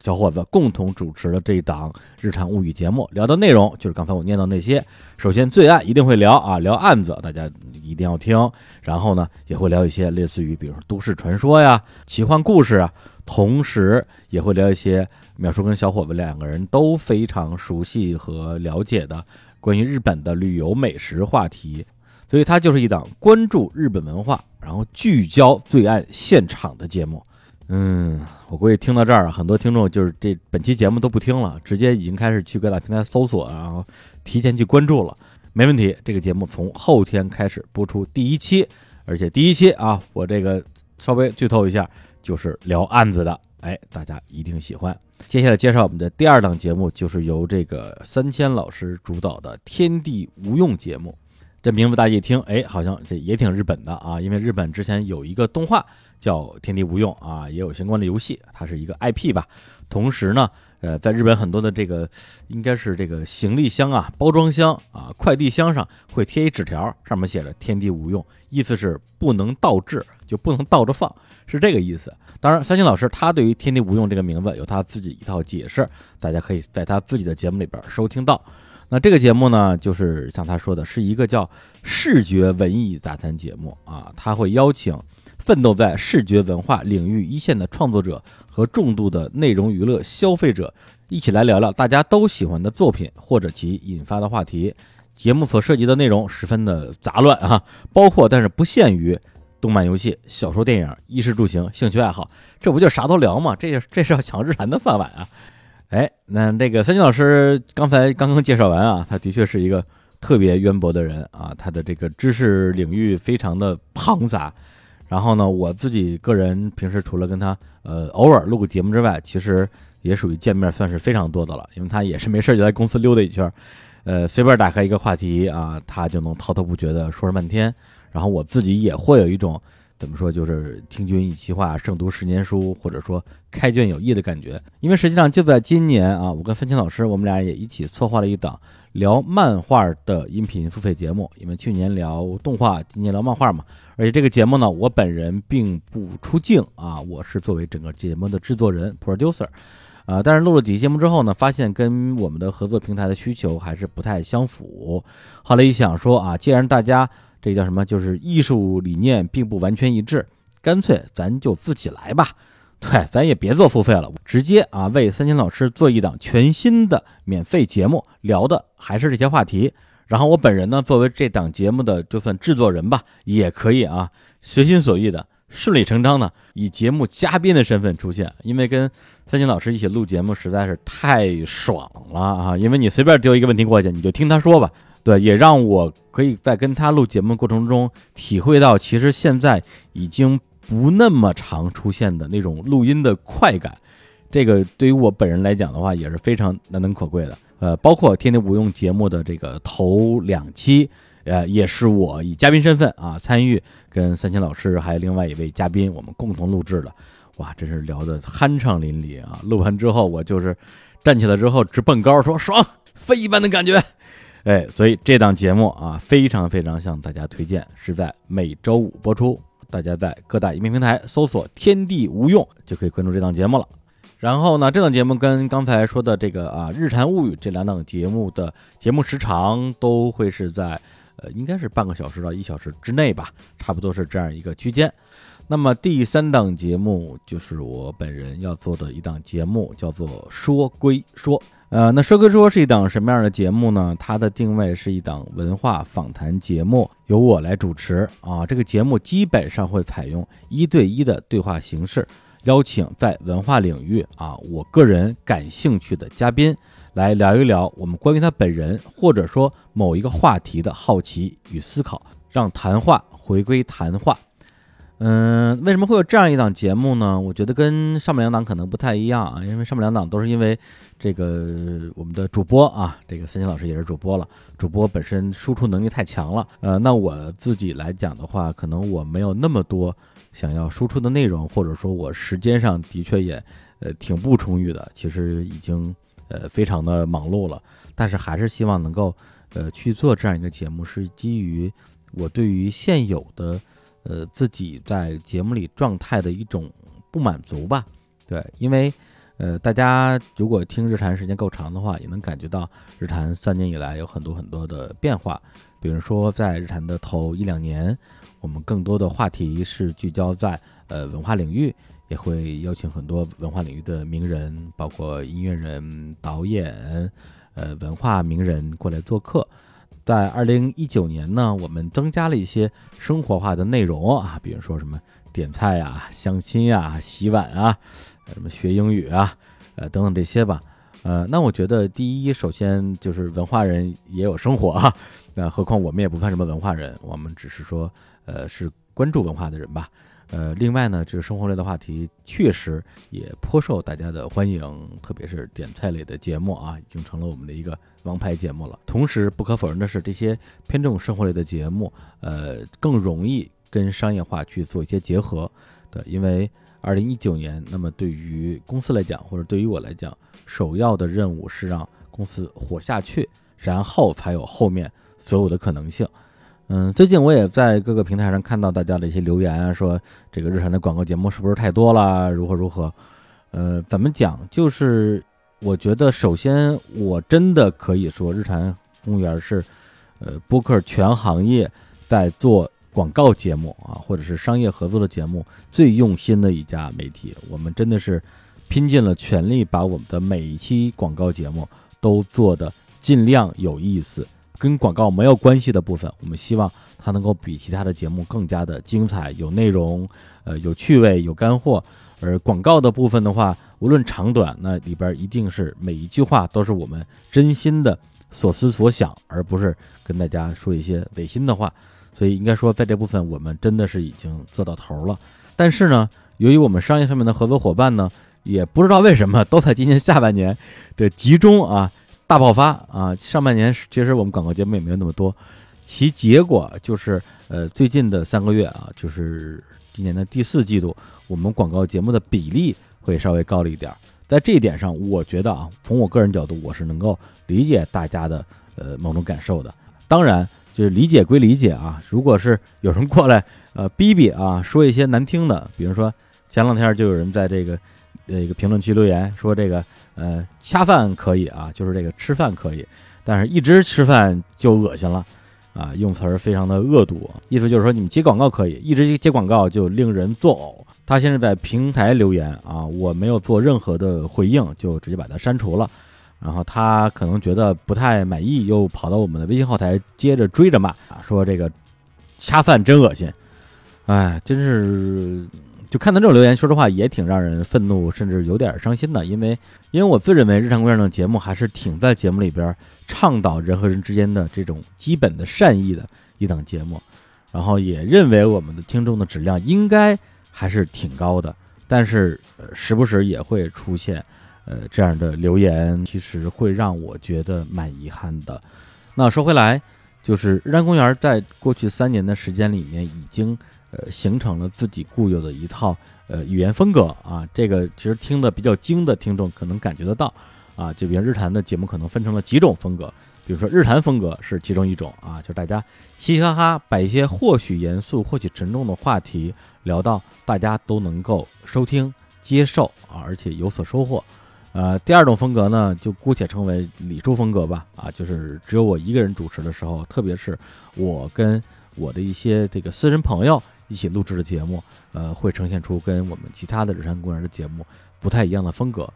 小伙子共同主持的这一档《日常物语》节目，聊的内容就是刚才我念到那些。首先，罪案一定会聊啊，聊案子，大家一定要听。然后呢，也会聊一些类似于，比如说都市传说呀、奇幻故事啊，同时也会聊一些淼叔跟小伙子两个人都非常熟悉和了解的关于日本的旅游美食话题。所以它就是一档关注日本文化，然后聚焦罪案现场的节目。嗯，我估计听到这儿，很多听众就是这本期节目都不听了，直接已经开始去各大平台搜索，然后提前去关注了。没问题，这个节目从后天开始播出第一期，而且第一期啊，我这个稍微剧透一下，就是聊案子的，哎，大家一定喜欢。接下来介绍我们的第二档节目，就是由这个三千老师主导的《天地无用》节目。这名字大家一听，哎，好像这也挺日本的啊，因为日本之前有一个动画叫《天地无用》啊，也有相关的游戏，它是一个 IP 吧。同时呢，呃，在日本很多的这个应该是这个行李箱啊、包装箱啊、快递箱上会贴一纸条，上面写着“天地无用”，意思是不能倒置，就不能倒着放，是这个意思。当然，三星老师他对于“天地无用”这个名字有他自己一套解释，大家可以在他自己的节目里边收听到。那这个节目呢，就是像他说的，是一个叫视觉文艺杂谈节目啊，他会邀请奋斗在视觉文化领域一线的创作者和重度的内容娱乐消费者一起来聊聊大家都喜欢的作品或者其引发的话题。节目所涉及的内容十分的杂乱啊，包括但是不限于动漫、游戏、小说、电影、衣食住行、兴趣爱好，这不就啥都聊吗？这这是要抢日坛的饭碗啊！哎，那这个三金老师刚才刚刚介绍完啊，他的确是一个特别渊博的人啊，他的这个知识领域非常的庞杂。然后呢，我自己个人平时除了跟他呃偶尔录个节目之外，其实也属于见面算是非常多的了，因为他也是没事就在公司溜达一圈，呃，随便打开一个话题啊，他就能滔滔不绝的说上半天。然后我自己也会有一种怎么说，就是听君一席话，胜读十年书，或者说开卷有益的感觉。因为实际上就在今年啊，我跟范青老师，我们俩也一起策划了一档聊漫画的音频付费节目。因为去年聊动画，今年聊漫画嘛。而且这个节目呢，我本人并不出镜啊，我是作为整个节目的制作人 producer，啊，但是录了几期节目之后呢，发现跟我们的合作平台的需求还是不太相符。后来一想说啊，既然大家这叫什么？就是艺术理念并不完全一致，干脆咱就自己来吧。对，咱也别做付费了，直接啊为三千老师做一档全新的免费节目，聊的还是这些话题。然后我本人呢，作为这档节目的就算制作人吧，也可以啊随心所欲的、顺理成章的以节目嘉宾的身份出现。因为跟三星老师一起录节目实在是太爽了啊！因为你随便丢一个问题过去，你就听他说吧。对，也让我可以在跟他录节目过程中体会到，其实现在已经不那么常出现的那种录音的快感。这个对于我本人来讲的话，也是非常难能可贵的。呃，包括《天天无用》节目的这个头两期，呃，也是我以嘉宾身份啊参与，跟三千老师还有另外一位嘉宾我们共同录制的。哇，真是聊得酣畅淋漓啊！录完之后，我就是站起来之后直蹦高，说爽，飞一般的感觉。哎，所以这档节目啊，非常非常向大家推荐，是在每周五播出。大家在各大音频平台搜索“天地无用”就可以关注这档节目了。然后呢，这档节目跟刚才说的这个啊《日谈物语》这两档节目的节目时长都会是在呃，应该是半个小时到一小时之内吧，差不多是这样一个区间。那么第三档节目就是我本人要做的一档节目，叫做《说归说》。呃，那说归说是一档什么样的节目呢？它的定位是一档文化访谈节目，由我来主持啊。这个节目基本上会采用一对一的对话形式，邀请在文化领域啊我个人感兴趣的嘉宾来聊一聊我们关于他本人或者说某一个话题的好奇与思考，让谈话回归谈话。嗯，为什么会有这样一档节目呢？我觉得跟上面两档可能不太一样啊，因为上面两档都是因为这个我们的主播啊，这个三星老师也是主播了，主播本身输出能力太强了。呃，那我自己来讲的话，可能我没有那么多想要输出的内容，或者说我时间上的确也呃挺不充裕的，其实已经呃非常的忙碌了，但是还是希望能够呃去做这样一个节目，是基于我对于现有的。呃，自己在节目里状态的一种不满足吧，对，因为，呃，大家如果听日坛时间够长的话，也能感觉到日坛三年以来有很多很多的变化。比如说，在日坛的头一两年，我们更多的话题是聚焦在呃文化领域，也会邀请很多文化领域的名人，包括音乐人、导演，呃，文化名人过来做客。在二零一九年呢，我们增加了一些生活化的内容啊，比如说什么点菜啊、相亲啊、洗碗啊、什么学英语啊，呃等等这些吧。呃，那我觉得第一，首先就是文化人也有生活啊，那何况我们也不算什么文化人，我们只是说呃是关注文化的人吧。呃，另外呢，这个生活类的话题确实也颇受大家的欢迎，特别是点菜类的节目啊，已经成了我们的一个王牌节目了。同时，不可否认的是，这些偏重生活类的节目，呃，更容易跟商业化去做一些结合。对，因为二零一九年，那么对于公司来讲，或者对于我来讲，首要的任务是让公司活下去，然后才有后面所有的可能性。嗯，最近我也在各个平台上看到大家的一些留言啊，说这个日产的广告节目是不是太多了，如何如何？呃，怎么讲？就是我觉得，首先我真的可以说，日产公园是呃播客全行业在做广告节目啊，或者是商业合作的节目最用心的一家媒体。我们真的是拼尽了全力，把我们的每一期广告节目都做的尽量有意思。跟广告没有关系的部分，我们希望它能够比其他的节目更加的精彩，有内容，呃，有趣味，有干货。而广告的部分的话，无论长短，那里边一定是每一句话都是我们真心的所思所想，而不是跟大家说一些违心的话。所以应该说，在这部分我们真的是已经做到头了。但是呢，由于我们商业上面的合作伙伴呢，也不知道为什么都在今年下半年这集中啊。大爆发啊！上半年其实我们广告节目也没有那么多，其结果就是呃，最近的三个月啊，就是今年的第四季度，我们广告节目的比例会稍微高了一点。在这一点上，我觉得啊，从我个人角度，我是能够理解大家的呃某种感受的。当然，就是理解归理解啊，如果是有人过来呃逼逼啊，说一些难听的，比如说前两天就有人在这个呃一个评论区留言说这个。呃，恰饭可以啊，就是这个吃饭可以，但是一直吃饭就恶心了，啊，用词儿非常的恶毒，意思就是说你们接广告可以，一直接广告就令人作呕。他现在在平台留言啊，我没有做任何的回应，就直接把它删除了。然后他可能觉得不太满意，又跑到我们的微信后台接着追着骂啊，说这个恰饭真恶心，哎，真是。就看到这种留言，说实话也挺让人愤怒，甚至有点伤心的。因为，因为我自认为《日常公园》的节目还是挺在节目里边倡导人和人之间的这种基本的善意的一档节目，然后也认为我们的听众的质量应该还是挺高的。但是，时不时也会出现，呃，这样的留言，其实会让我觉得蛮遗憾的。那说回来，就是《日常公园》在过去三年的时间里面已经。呃，形成了自己固有的一套呃语言风格啊，这个其实听的比较精的听众可能感觉得到啊，就比如日坛的节目可能分成了几种风格，比如说日坛风格是其中一种啊，就是大家嘻嘻哈哈把一些或许严肃或许沉重的话题聊到大家都能够收听接受啊，而且有所收获。呃，第二种风格呢，就姑且称为李叔风格吧啊，就是只有我一个人主持的时候，特别是我跟我的一些这个私人朋友。一起录制的节目，呃，会呈现出跟我们其他的日山公园的节目不太一样的风格。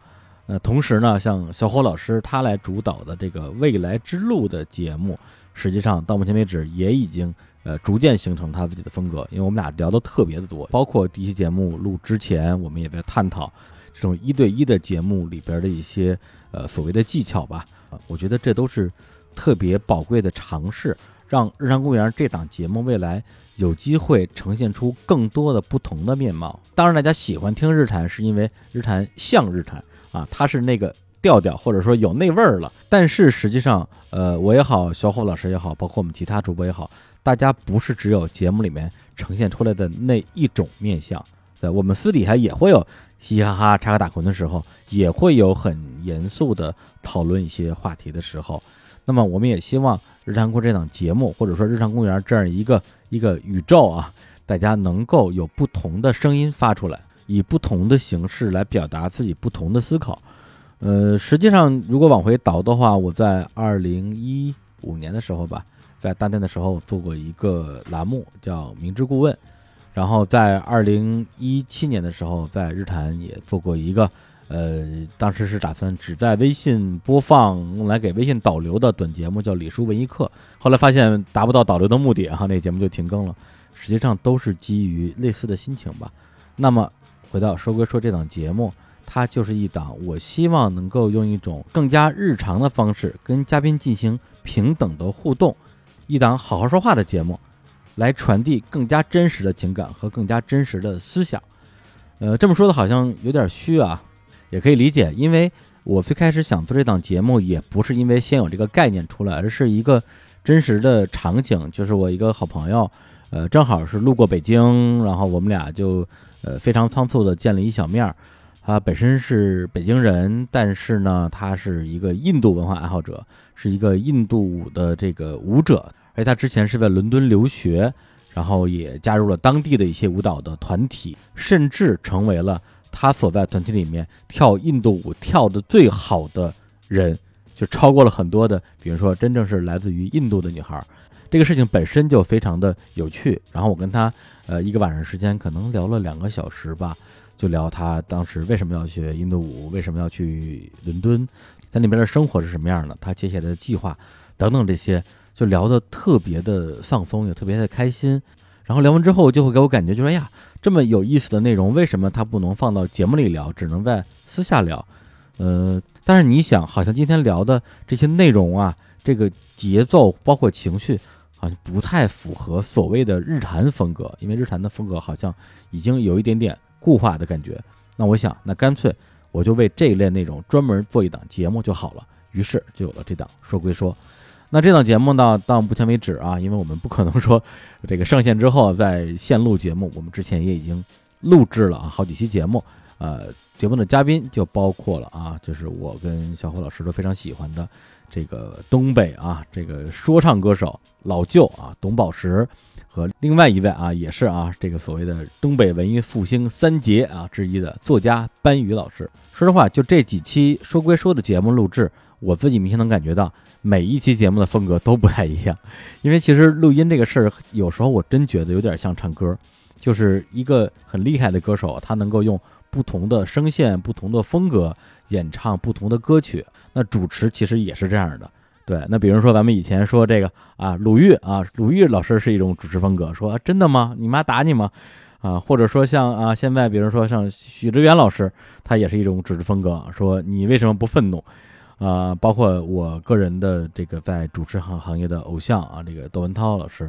呃，同时呢，像小火老师他来主导的这个未来之路的节目，实际上到目前为止也已经呃逐渐形成他自己的风格。因为我们俩聊的特别的多，包括第一期节目录之前，我们也在探讨这种一对一的节目里边的一些呃所谓的技巧吧。我觉得这都是特别宝贵的尝试，让日常公园这档节目未来。有机会呈现出更多的不同的面貌。当然，大家喜欢听日坛，是因为日坛像日坛啊，它是那个调调，或者说有那味儿了。但是实际上，呃，我也好，小虎老师也好，包括我们其他主播也好，大家不是只有节目里面呈现出来的那一种面相。对，我们私底下也会有嘻嘻哈哈、插科打诨的时候，也会有很严肃的讨论一些话题的时候。那么，我们也希望日常公这档节目，或者说日常公园这样一个。一个宇宙啊，大家能够有不同的声音发出来，以不同的形式来表达自己不同的思考。呃，实际上如果往回倒的话，我在二零一五年的时候吧，在大店的时候做过一个栏目叫“明知故问”，然后在二零一七年的时候，在日坛也做过一个。呃，当时是打算只在微信播放，用来给微信导流的短节目，叫《李叔文艺课》。后来发现达不到导流的目的，然后那节目就停更了。实际上都是基于类似的心情吧。那么回到说归说，这档节目它就是一档，我希望能够用一种更加日常的方式跟嘉宾进行平等的互动，一档好好说话的节目，来传递更加真实的情感和更加真实的思想。呃，这么说的好像有点虚啊。也可以理解，因为我最开始想做这档节目，也不是因为先有这个概念出来，而是一个真实的场景，就是我一个好朋友，呃，正好是路过北京，然后我们俩就呃非常仓促的见了一小面儿。他本身是北京人，但是呢，他是一个印度文化爱好者，是一个印度舞的这个舞者，而他之前是在伦敦留学，然后也加入了当地的一些舞蹈的团体，甚至成为了他所在团体里面跳印度舞跳的最好的人，就超过了很多的，比如说真正是来自于印度的女孩。这个事情本身就非常的有趣，然后我跟他呃一个晚上时间，可能聊了两个小时吧。就聊他当时为什么要学印度舞，为什么要去伦敦，在那边的生活是什么样的，他接下来的计划等等这些，就聊得特别的放松，也特别的开心。然后聊完之后，就会给我感觉，就说哎呀，这么有意思的内容，为什么他不能放到节目里聊，只能在私下聊？呃，但是你想，好像今天聊的这些内容啊，这个节奏包括情绪，好像不太符合所谓的日坛风格，因为日坛的风格好像已经有一点点。固化的感觉，那我想，那干脆我就为这一类内容专门做一档节目就好了。于是就有了这档说归说。那这档节目呢，到目前为止啊，因为我们不可能说 这个上线之后再现录节目，我们之前也已经录制了啊好几期节目。呃，节目的嘉宾就包括了啊，就是我跟小虎老师都非常喜欢的这个东北啊这个说唱歌手老舅啊董宝石。和另外一位啊，也是啊，这个所谓的东北文艺复兴三杰啊之一的作家班宇老师。说实话，就这几期说归说的节目录制，我自己明显能感觉到每一期节目的风格都不太一样。因为其实录音这个事儿，有时候我真觉得有点像唱歌，就是一个很厉害的歌手，他能够用不同的声线、不同的风格演唱不同的歌曲。那主持其实也是这样的。对，那比如说咱们以前说这个啊，鲁豫啊，鲁豫老师是一种主持风格，说真的吗？你妈打你吗？啊，或者说像啊，现在比如说像许知远老师，他也是一种主持风格，说你为什么不愤怒？啊，包括我个人的这个在主持行行业的偶像啊，这个窦文涛老师，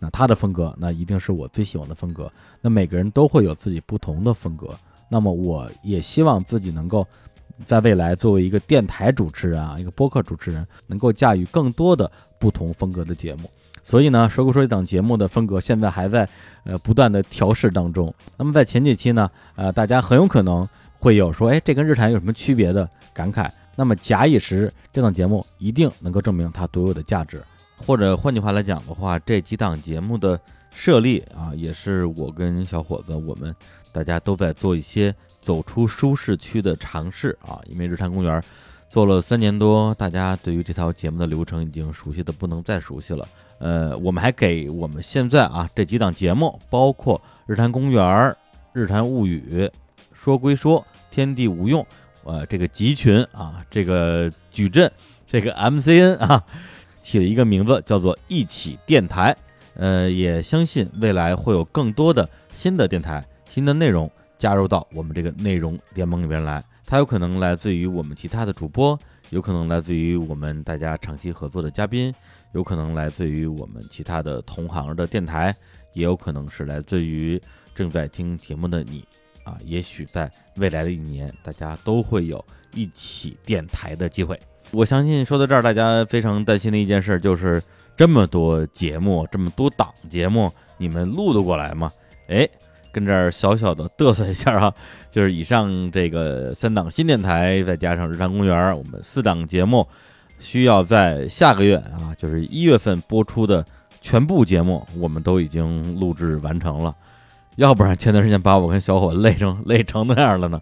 那他的风格那一定是我最喜欢的风格。那每个人都会有自己不同的风格，那么我也希望自己能够。在未来，作为一个电台主持人啊，一个播客主持人，能够驾驭更多的不同风格的节目。所以呢，说归说，这档节目的风格现在还在呃不断的调试当中。那么在前几期呢，呃，大家很有可能会有说，哎，这跟日产有什么区别的感慨。那么假以时日，这档节目一定能够证明它独有的价值。或者换句话来讲的话，这几档节目的设立啊，也是我跟小伙子我们大家都在做一些。走出舒适区的尝试啊，因为日坛公园做了三年多，大家对于这套节目的流程已经熟悉的不能再熟悉了。呃，我们还给我们现在啊这几档节目，包括日坛公园、日坛物语、说归说、天地无用，呃，这个集群啊，这个矩阵，这个 MCN 啊，起了一个名字叫做一起电台。呃，也相信未来会有更多的新的电台、新的内容。加入到我们这个内容联盟里边来，它有可能来自于我们其他的主播，有可能来自于我们大家长期合作的嘉宾，有可能来自于我们其他的同行的电台，也有可能是来自于正在听节目的你啊。也许在未来的一年，大家都会有一起电台的机会。我相信说到这儿，大家非常担心的一件事就是这么多节目，这么多档节目，你们录得过来吗？哎。跟这儿小小的嘚瑟一下啊，就是以上这个三档新电台，再加上日常公园，我们四档节目需要在下个月啊，就是一月份播出的全部节目，我们都已经录制完成了。要不然前段时间把我跟小伙累成 累成那样了呢？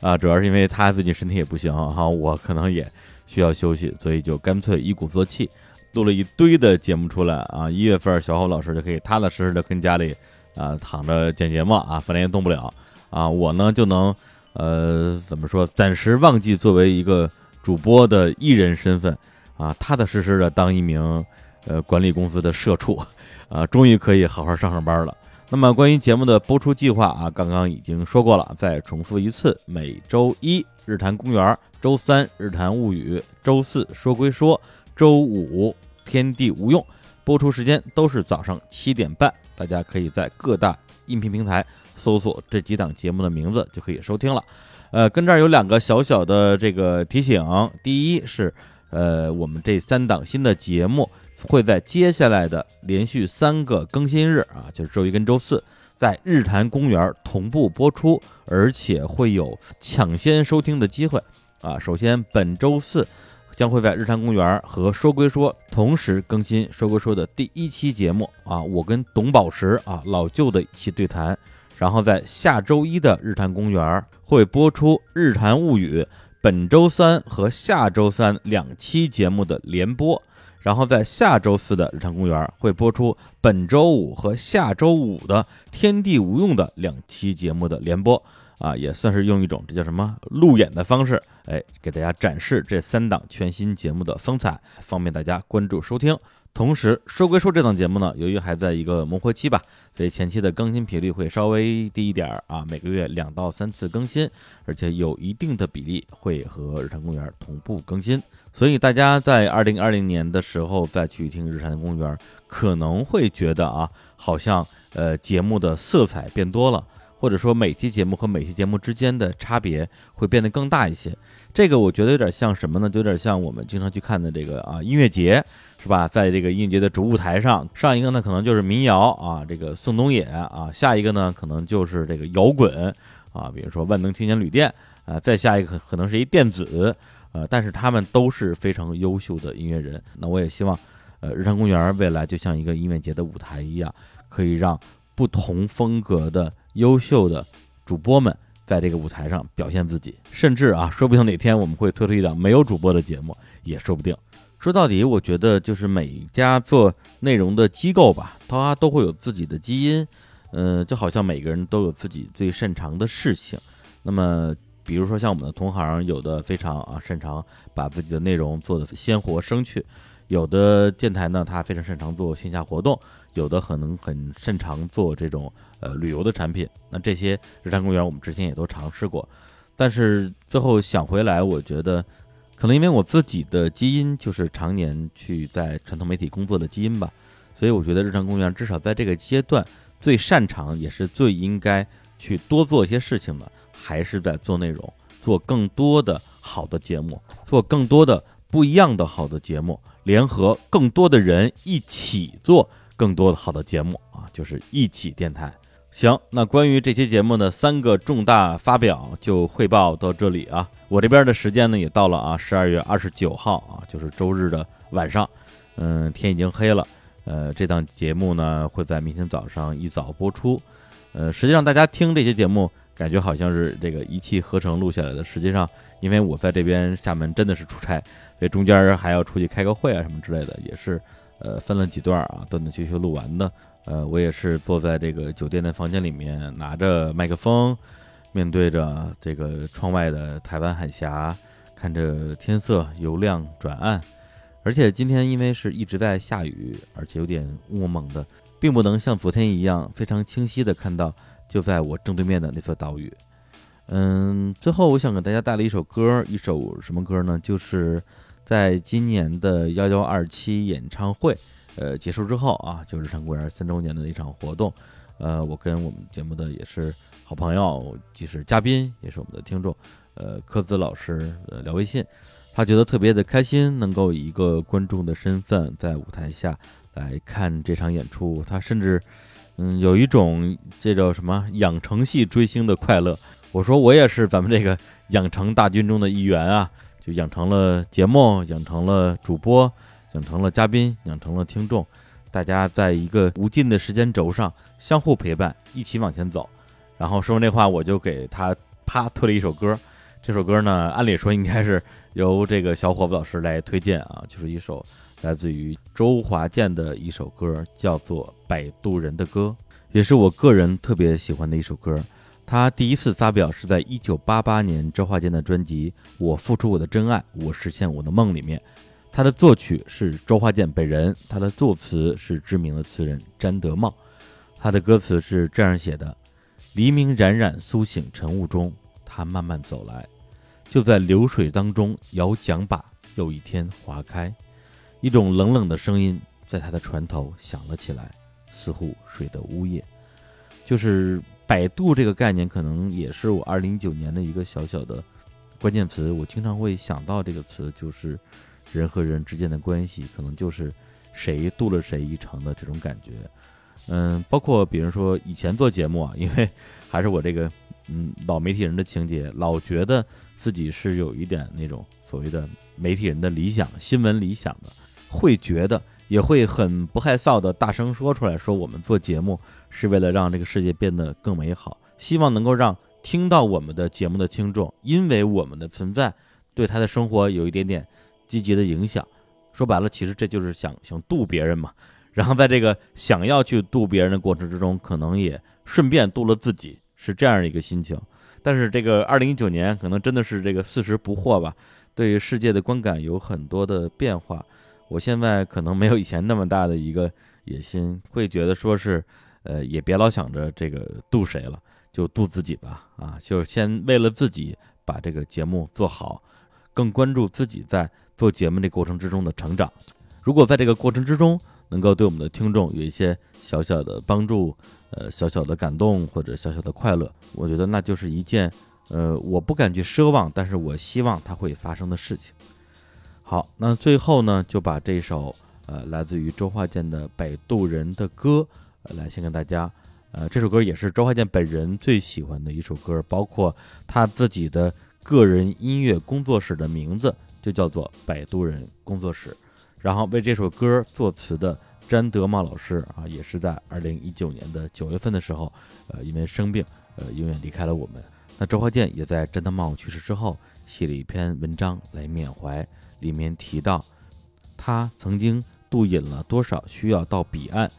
啊，主要是因为他最近身体也不行哈，我可能也需要休息，所以就干脆一鼓作气录了一堆的节目出来啊。一月份小伙老师就可以踏踏实实的跟家里。啊，躺着剪节目啊，反正也动不了啊。我呢就能，呃，怎么说，暂时忘记作为一个主播的艺人身份啊，踏踏实实的当一名呃管理公司的社畜啊，终于可以好好上上班了。那么关于节目的播出计划啊，刚刚已经说过了，再重复一次：每周一日坛公园，周三日坛物语，周四说归说，周五天地无用。播出时间都是早上七点半。大家可以在各大音频平台搜索这几档节目的名字，就可以收听了。呃，跟这儿有两个小小的这个提醒：第一是，呃，我们这三档新的节目会在接下来的连续三个更新日啊，就是周一跟周四，在日坛公园同步播出，而且会有抢先收听的机会啊。首先，本周四将会在日坛公园和《说归说》同时更新《说归说》的第一期节目啊，我跟董宝石啊老旧的一期对谈。然后在下周一的日坛公园会播出《日坛物语》本周三和下周三两期节目的联播。然后在下周四的日坛公园会播出本周五和下周五的天地无用的两期节目的联播，啊，也算是用一种这叫什么路演的方式，哎，给大家展示这三档全新节目的风采，方便大家关注收听。同时说归说这档节目呢，由于还在一个磨合期吧，所以前期的更新频率会稍微低一点儿啊，每个月两到三次更新，而且有一定的比例会和日坛公园同步更新。所以大家在二零二零年的时候再去听日坛公园，可能会觉得啊，好像呃节目的色彩变多了，或者说每期节目和每期节目之间的差别会变得更大一些。这个我觉得有点像什么呢？就有点像我们经常去看的这个啊音乐节。是吧？在这个音乐节的主舞台上，上一个呢可能就是民谣啊，这个宋冬野啊，下一个呢可能就是这个摇滚啊，比如说万能青年旅店啊，再下一个可能是一电子，呃，但是他们都是非常优秀的音乐人。那我也希望，呃，日坛公园未来就像一个音乐节的舞台一样，可以让不同风格的优秀的主播们在这个舞台上表现自己，甚至啊，说不定哪天我们会推出一档没有主播的节目，也说不定。说到底，我觉得就是每一家做内容的机构吧，它都会有自己的基因，嗯，就好像每个人都有自己最擅长的事情。那么，比如说像我们的同行，有的非常啊擅长把自己的内容做得鲜活生趣，有的电台呢，它非常擅长做线下活动，有的可能很擅长做这种呃旅游的产品。那这些日坛公园，我们之前也都尝试过，但是最后想回来，我觉得。可能因为我自己的基因就是常年去在传统媒体工作的基因吧，所以我觉得日常公园至少在这个阶段最擅长也是最应该去多做一些事情的，还是在做内容，做更多的好的节目，做更多的不一样的好的节目，联合更多的人一起做更多的好的节目啊，就是一起电台。行，那关于这期节目的三个重大发表就汇报到这里啊。我这边的时间呢也到了啊，十二月二十九号啊，就是周日的晚上，嗯，天已经黑了。呃，这档节目呢会在明天早上一早播出。呃，实际上大家听这些节目，感觉好像是这个一气呵成录下来的。实际上，因为我在这边厦门真的是出差，所以中间还要出去开个会啊什么之类的，也是呃分了几段啊，断断续续录完的。呃，我也是坐在这个酒店的房间里面，拿着麦克风，面对着这个窗外的台湾海峡，看着天色由亮转暗。而且今天因为是一直在下雨，而且有点雾蒙蒙的，并不能像昨天一样非常清晰的看到就在我正对面的那座岛屿。嗯，最后我想给大家带来一首歌，一首什么歌呢？就是在今年的幺幺二七演唱会。呃，结束之后啊，就日常公园三周年的一场活动，呃，我跟我们节目的也是好朋友，既是嘉宾，也是我们的听众，呃，柯子老师呃聊微信，他觉得特别的开心，能够以一个观众的身份在舞台下来看这场演出，他甚至嗯有一种这叫什么养成系追星的快乐。我说我也是咱们这个养成大军中的一员啊，就养成了节目，养成了主播。养成了嘉宾，养成了听众，大家在一个无尽的时间轴上相互陪伴，一起往前走。然后说完这话，我就给他啪推了一首歌。这首歌呢，按理说应该是由这个小伙子老师来推荐啊，就是一首来自于周华健的一首歌，叫做《摆渡人的歌》，也是我个人特别喜欢的一首歌。他第一次发表是在一九八八年周华健的专辑《我付出我的真爱，我实现我的梦》里面。他的作曲是周华健本人，他的作词是知名的词人詹德茂，他的歌词是这样写的：黎明冉冉苏醒晨雾中，他慢慢走来，就在流水当中摇桨把，又一天划开，一种冷冷的声音在他的船头响了起来，似乎水的呜咽。就是百度这个概念，可能也是我二零一九年的一个小小的关键词，我经常会想到这个词，就是。人和人之间的关系，可能就是谁渡了谁一程的这种感觉。嗯，包括比如说以前做节目啊，因为还是我这个嗯老媒体人的情节，老觉得自己是有一点那种所谓的媒体人的理想、新闻理想的，会觉得也会很不害臊的大声说出来，说我们做节目是为了让这个世界变得更美好，希望能够让听到我们的节目的听众，因为我们的存在，对他的生活有一点点积极的影响。说白了，其实这就是想想渡别人嘛。然后在这个想要去渡别人的过程之中，可能也顺便渡了自己，是这样一个心情。但是这个二零一九年可能真的是这个四十不惑吧，对于世界的观感有很多的变化。我现在可能没有以前那么大的一个野心，会觉得说是，呃，也别老想着这个渡谁了，就渡自己吧。啊，就是先为了自己把这个节目做好，更关注自己在做节目这过程之中的成长。如果在这个过程之中，能够对我们的听众有一些小小的帮助，呃，小小的感动或者小小的快乐，我觉得那就是一件，呃，我不敢去奢望，但是我希望它会发生的事情。好，那最后呢，就把这首呃来自于周华健的《摆渡人》的歌，来献给大家，呃，这首歌也是周华健本人最喜欢的一首歌，包括他自己的个人音乐工作室的名字就叫做摆渡人工作室。然后为这首歌作词的詹德茂老师啊，也是在二零一九年的九月份的时候，呃，因为生病，呃，永远离开了我们。那周华健也在詹德茂去世之后，写了一篇文章来缅怀，里面提到，他曾经渡引了多少需要到彼岸，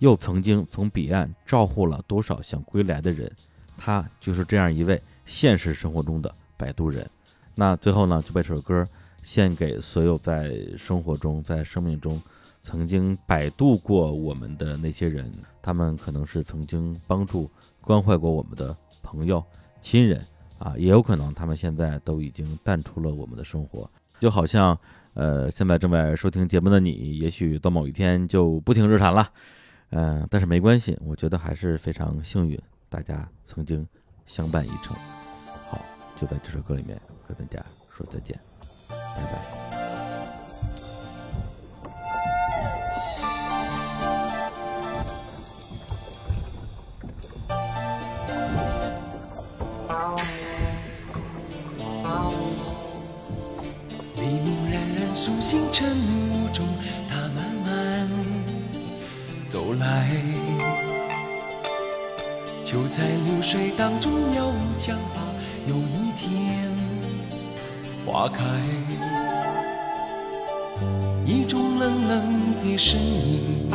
又曾经从彼岸照护了多少想归来的人，他就是这样一位现实生活中的摆渡人。那最后呢，就把这首歌。献给所有在生活中、在生命中曾经摆渡过我们的那些人，他们可能是曾经帮助、关怀过我们的朋友、亲人啊，也有可能他们现在都已经淡出了我们的生活。就好像，呃，现在正在收听节目的你，也许到某一天就不听日谈了，嗯，但是没关系，我觉得还是非常幸运，大家曾经相伴一程。好，就在这首歌里面跟大家说再见。拜拜。清，晨雾中，他慢慢走来。就在流水当中，遥想到有一天。花开，一种冷冷的声音，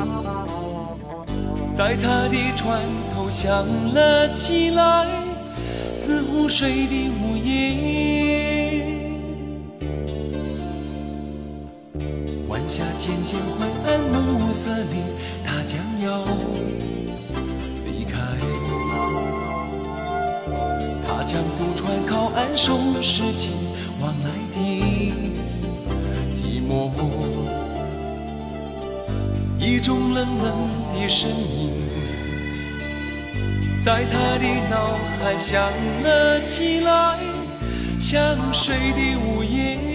在他的船头响了起来，似湖水的午夜。下渐渐昏暗，暮色里，他将要离开。他将渡船靠岸，收拾起。往来的寂寞，一种冷冷的声音，在他的脑海响了起来，像水的午夜。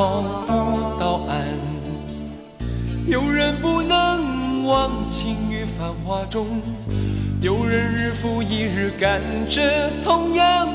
念靠不到岸，有人不能。忘情于繁华中，有人日复一日赶着同样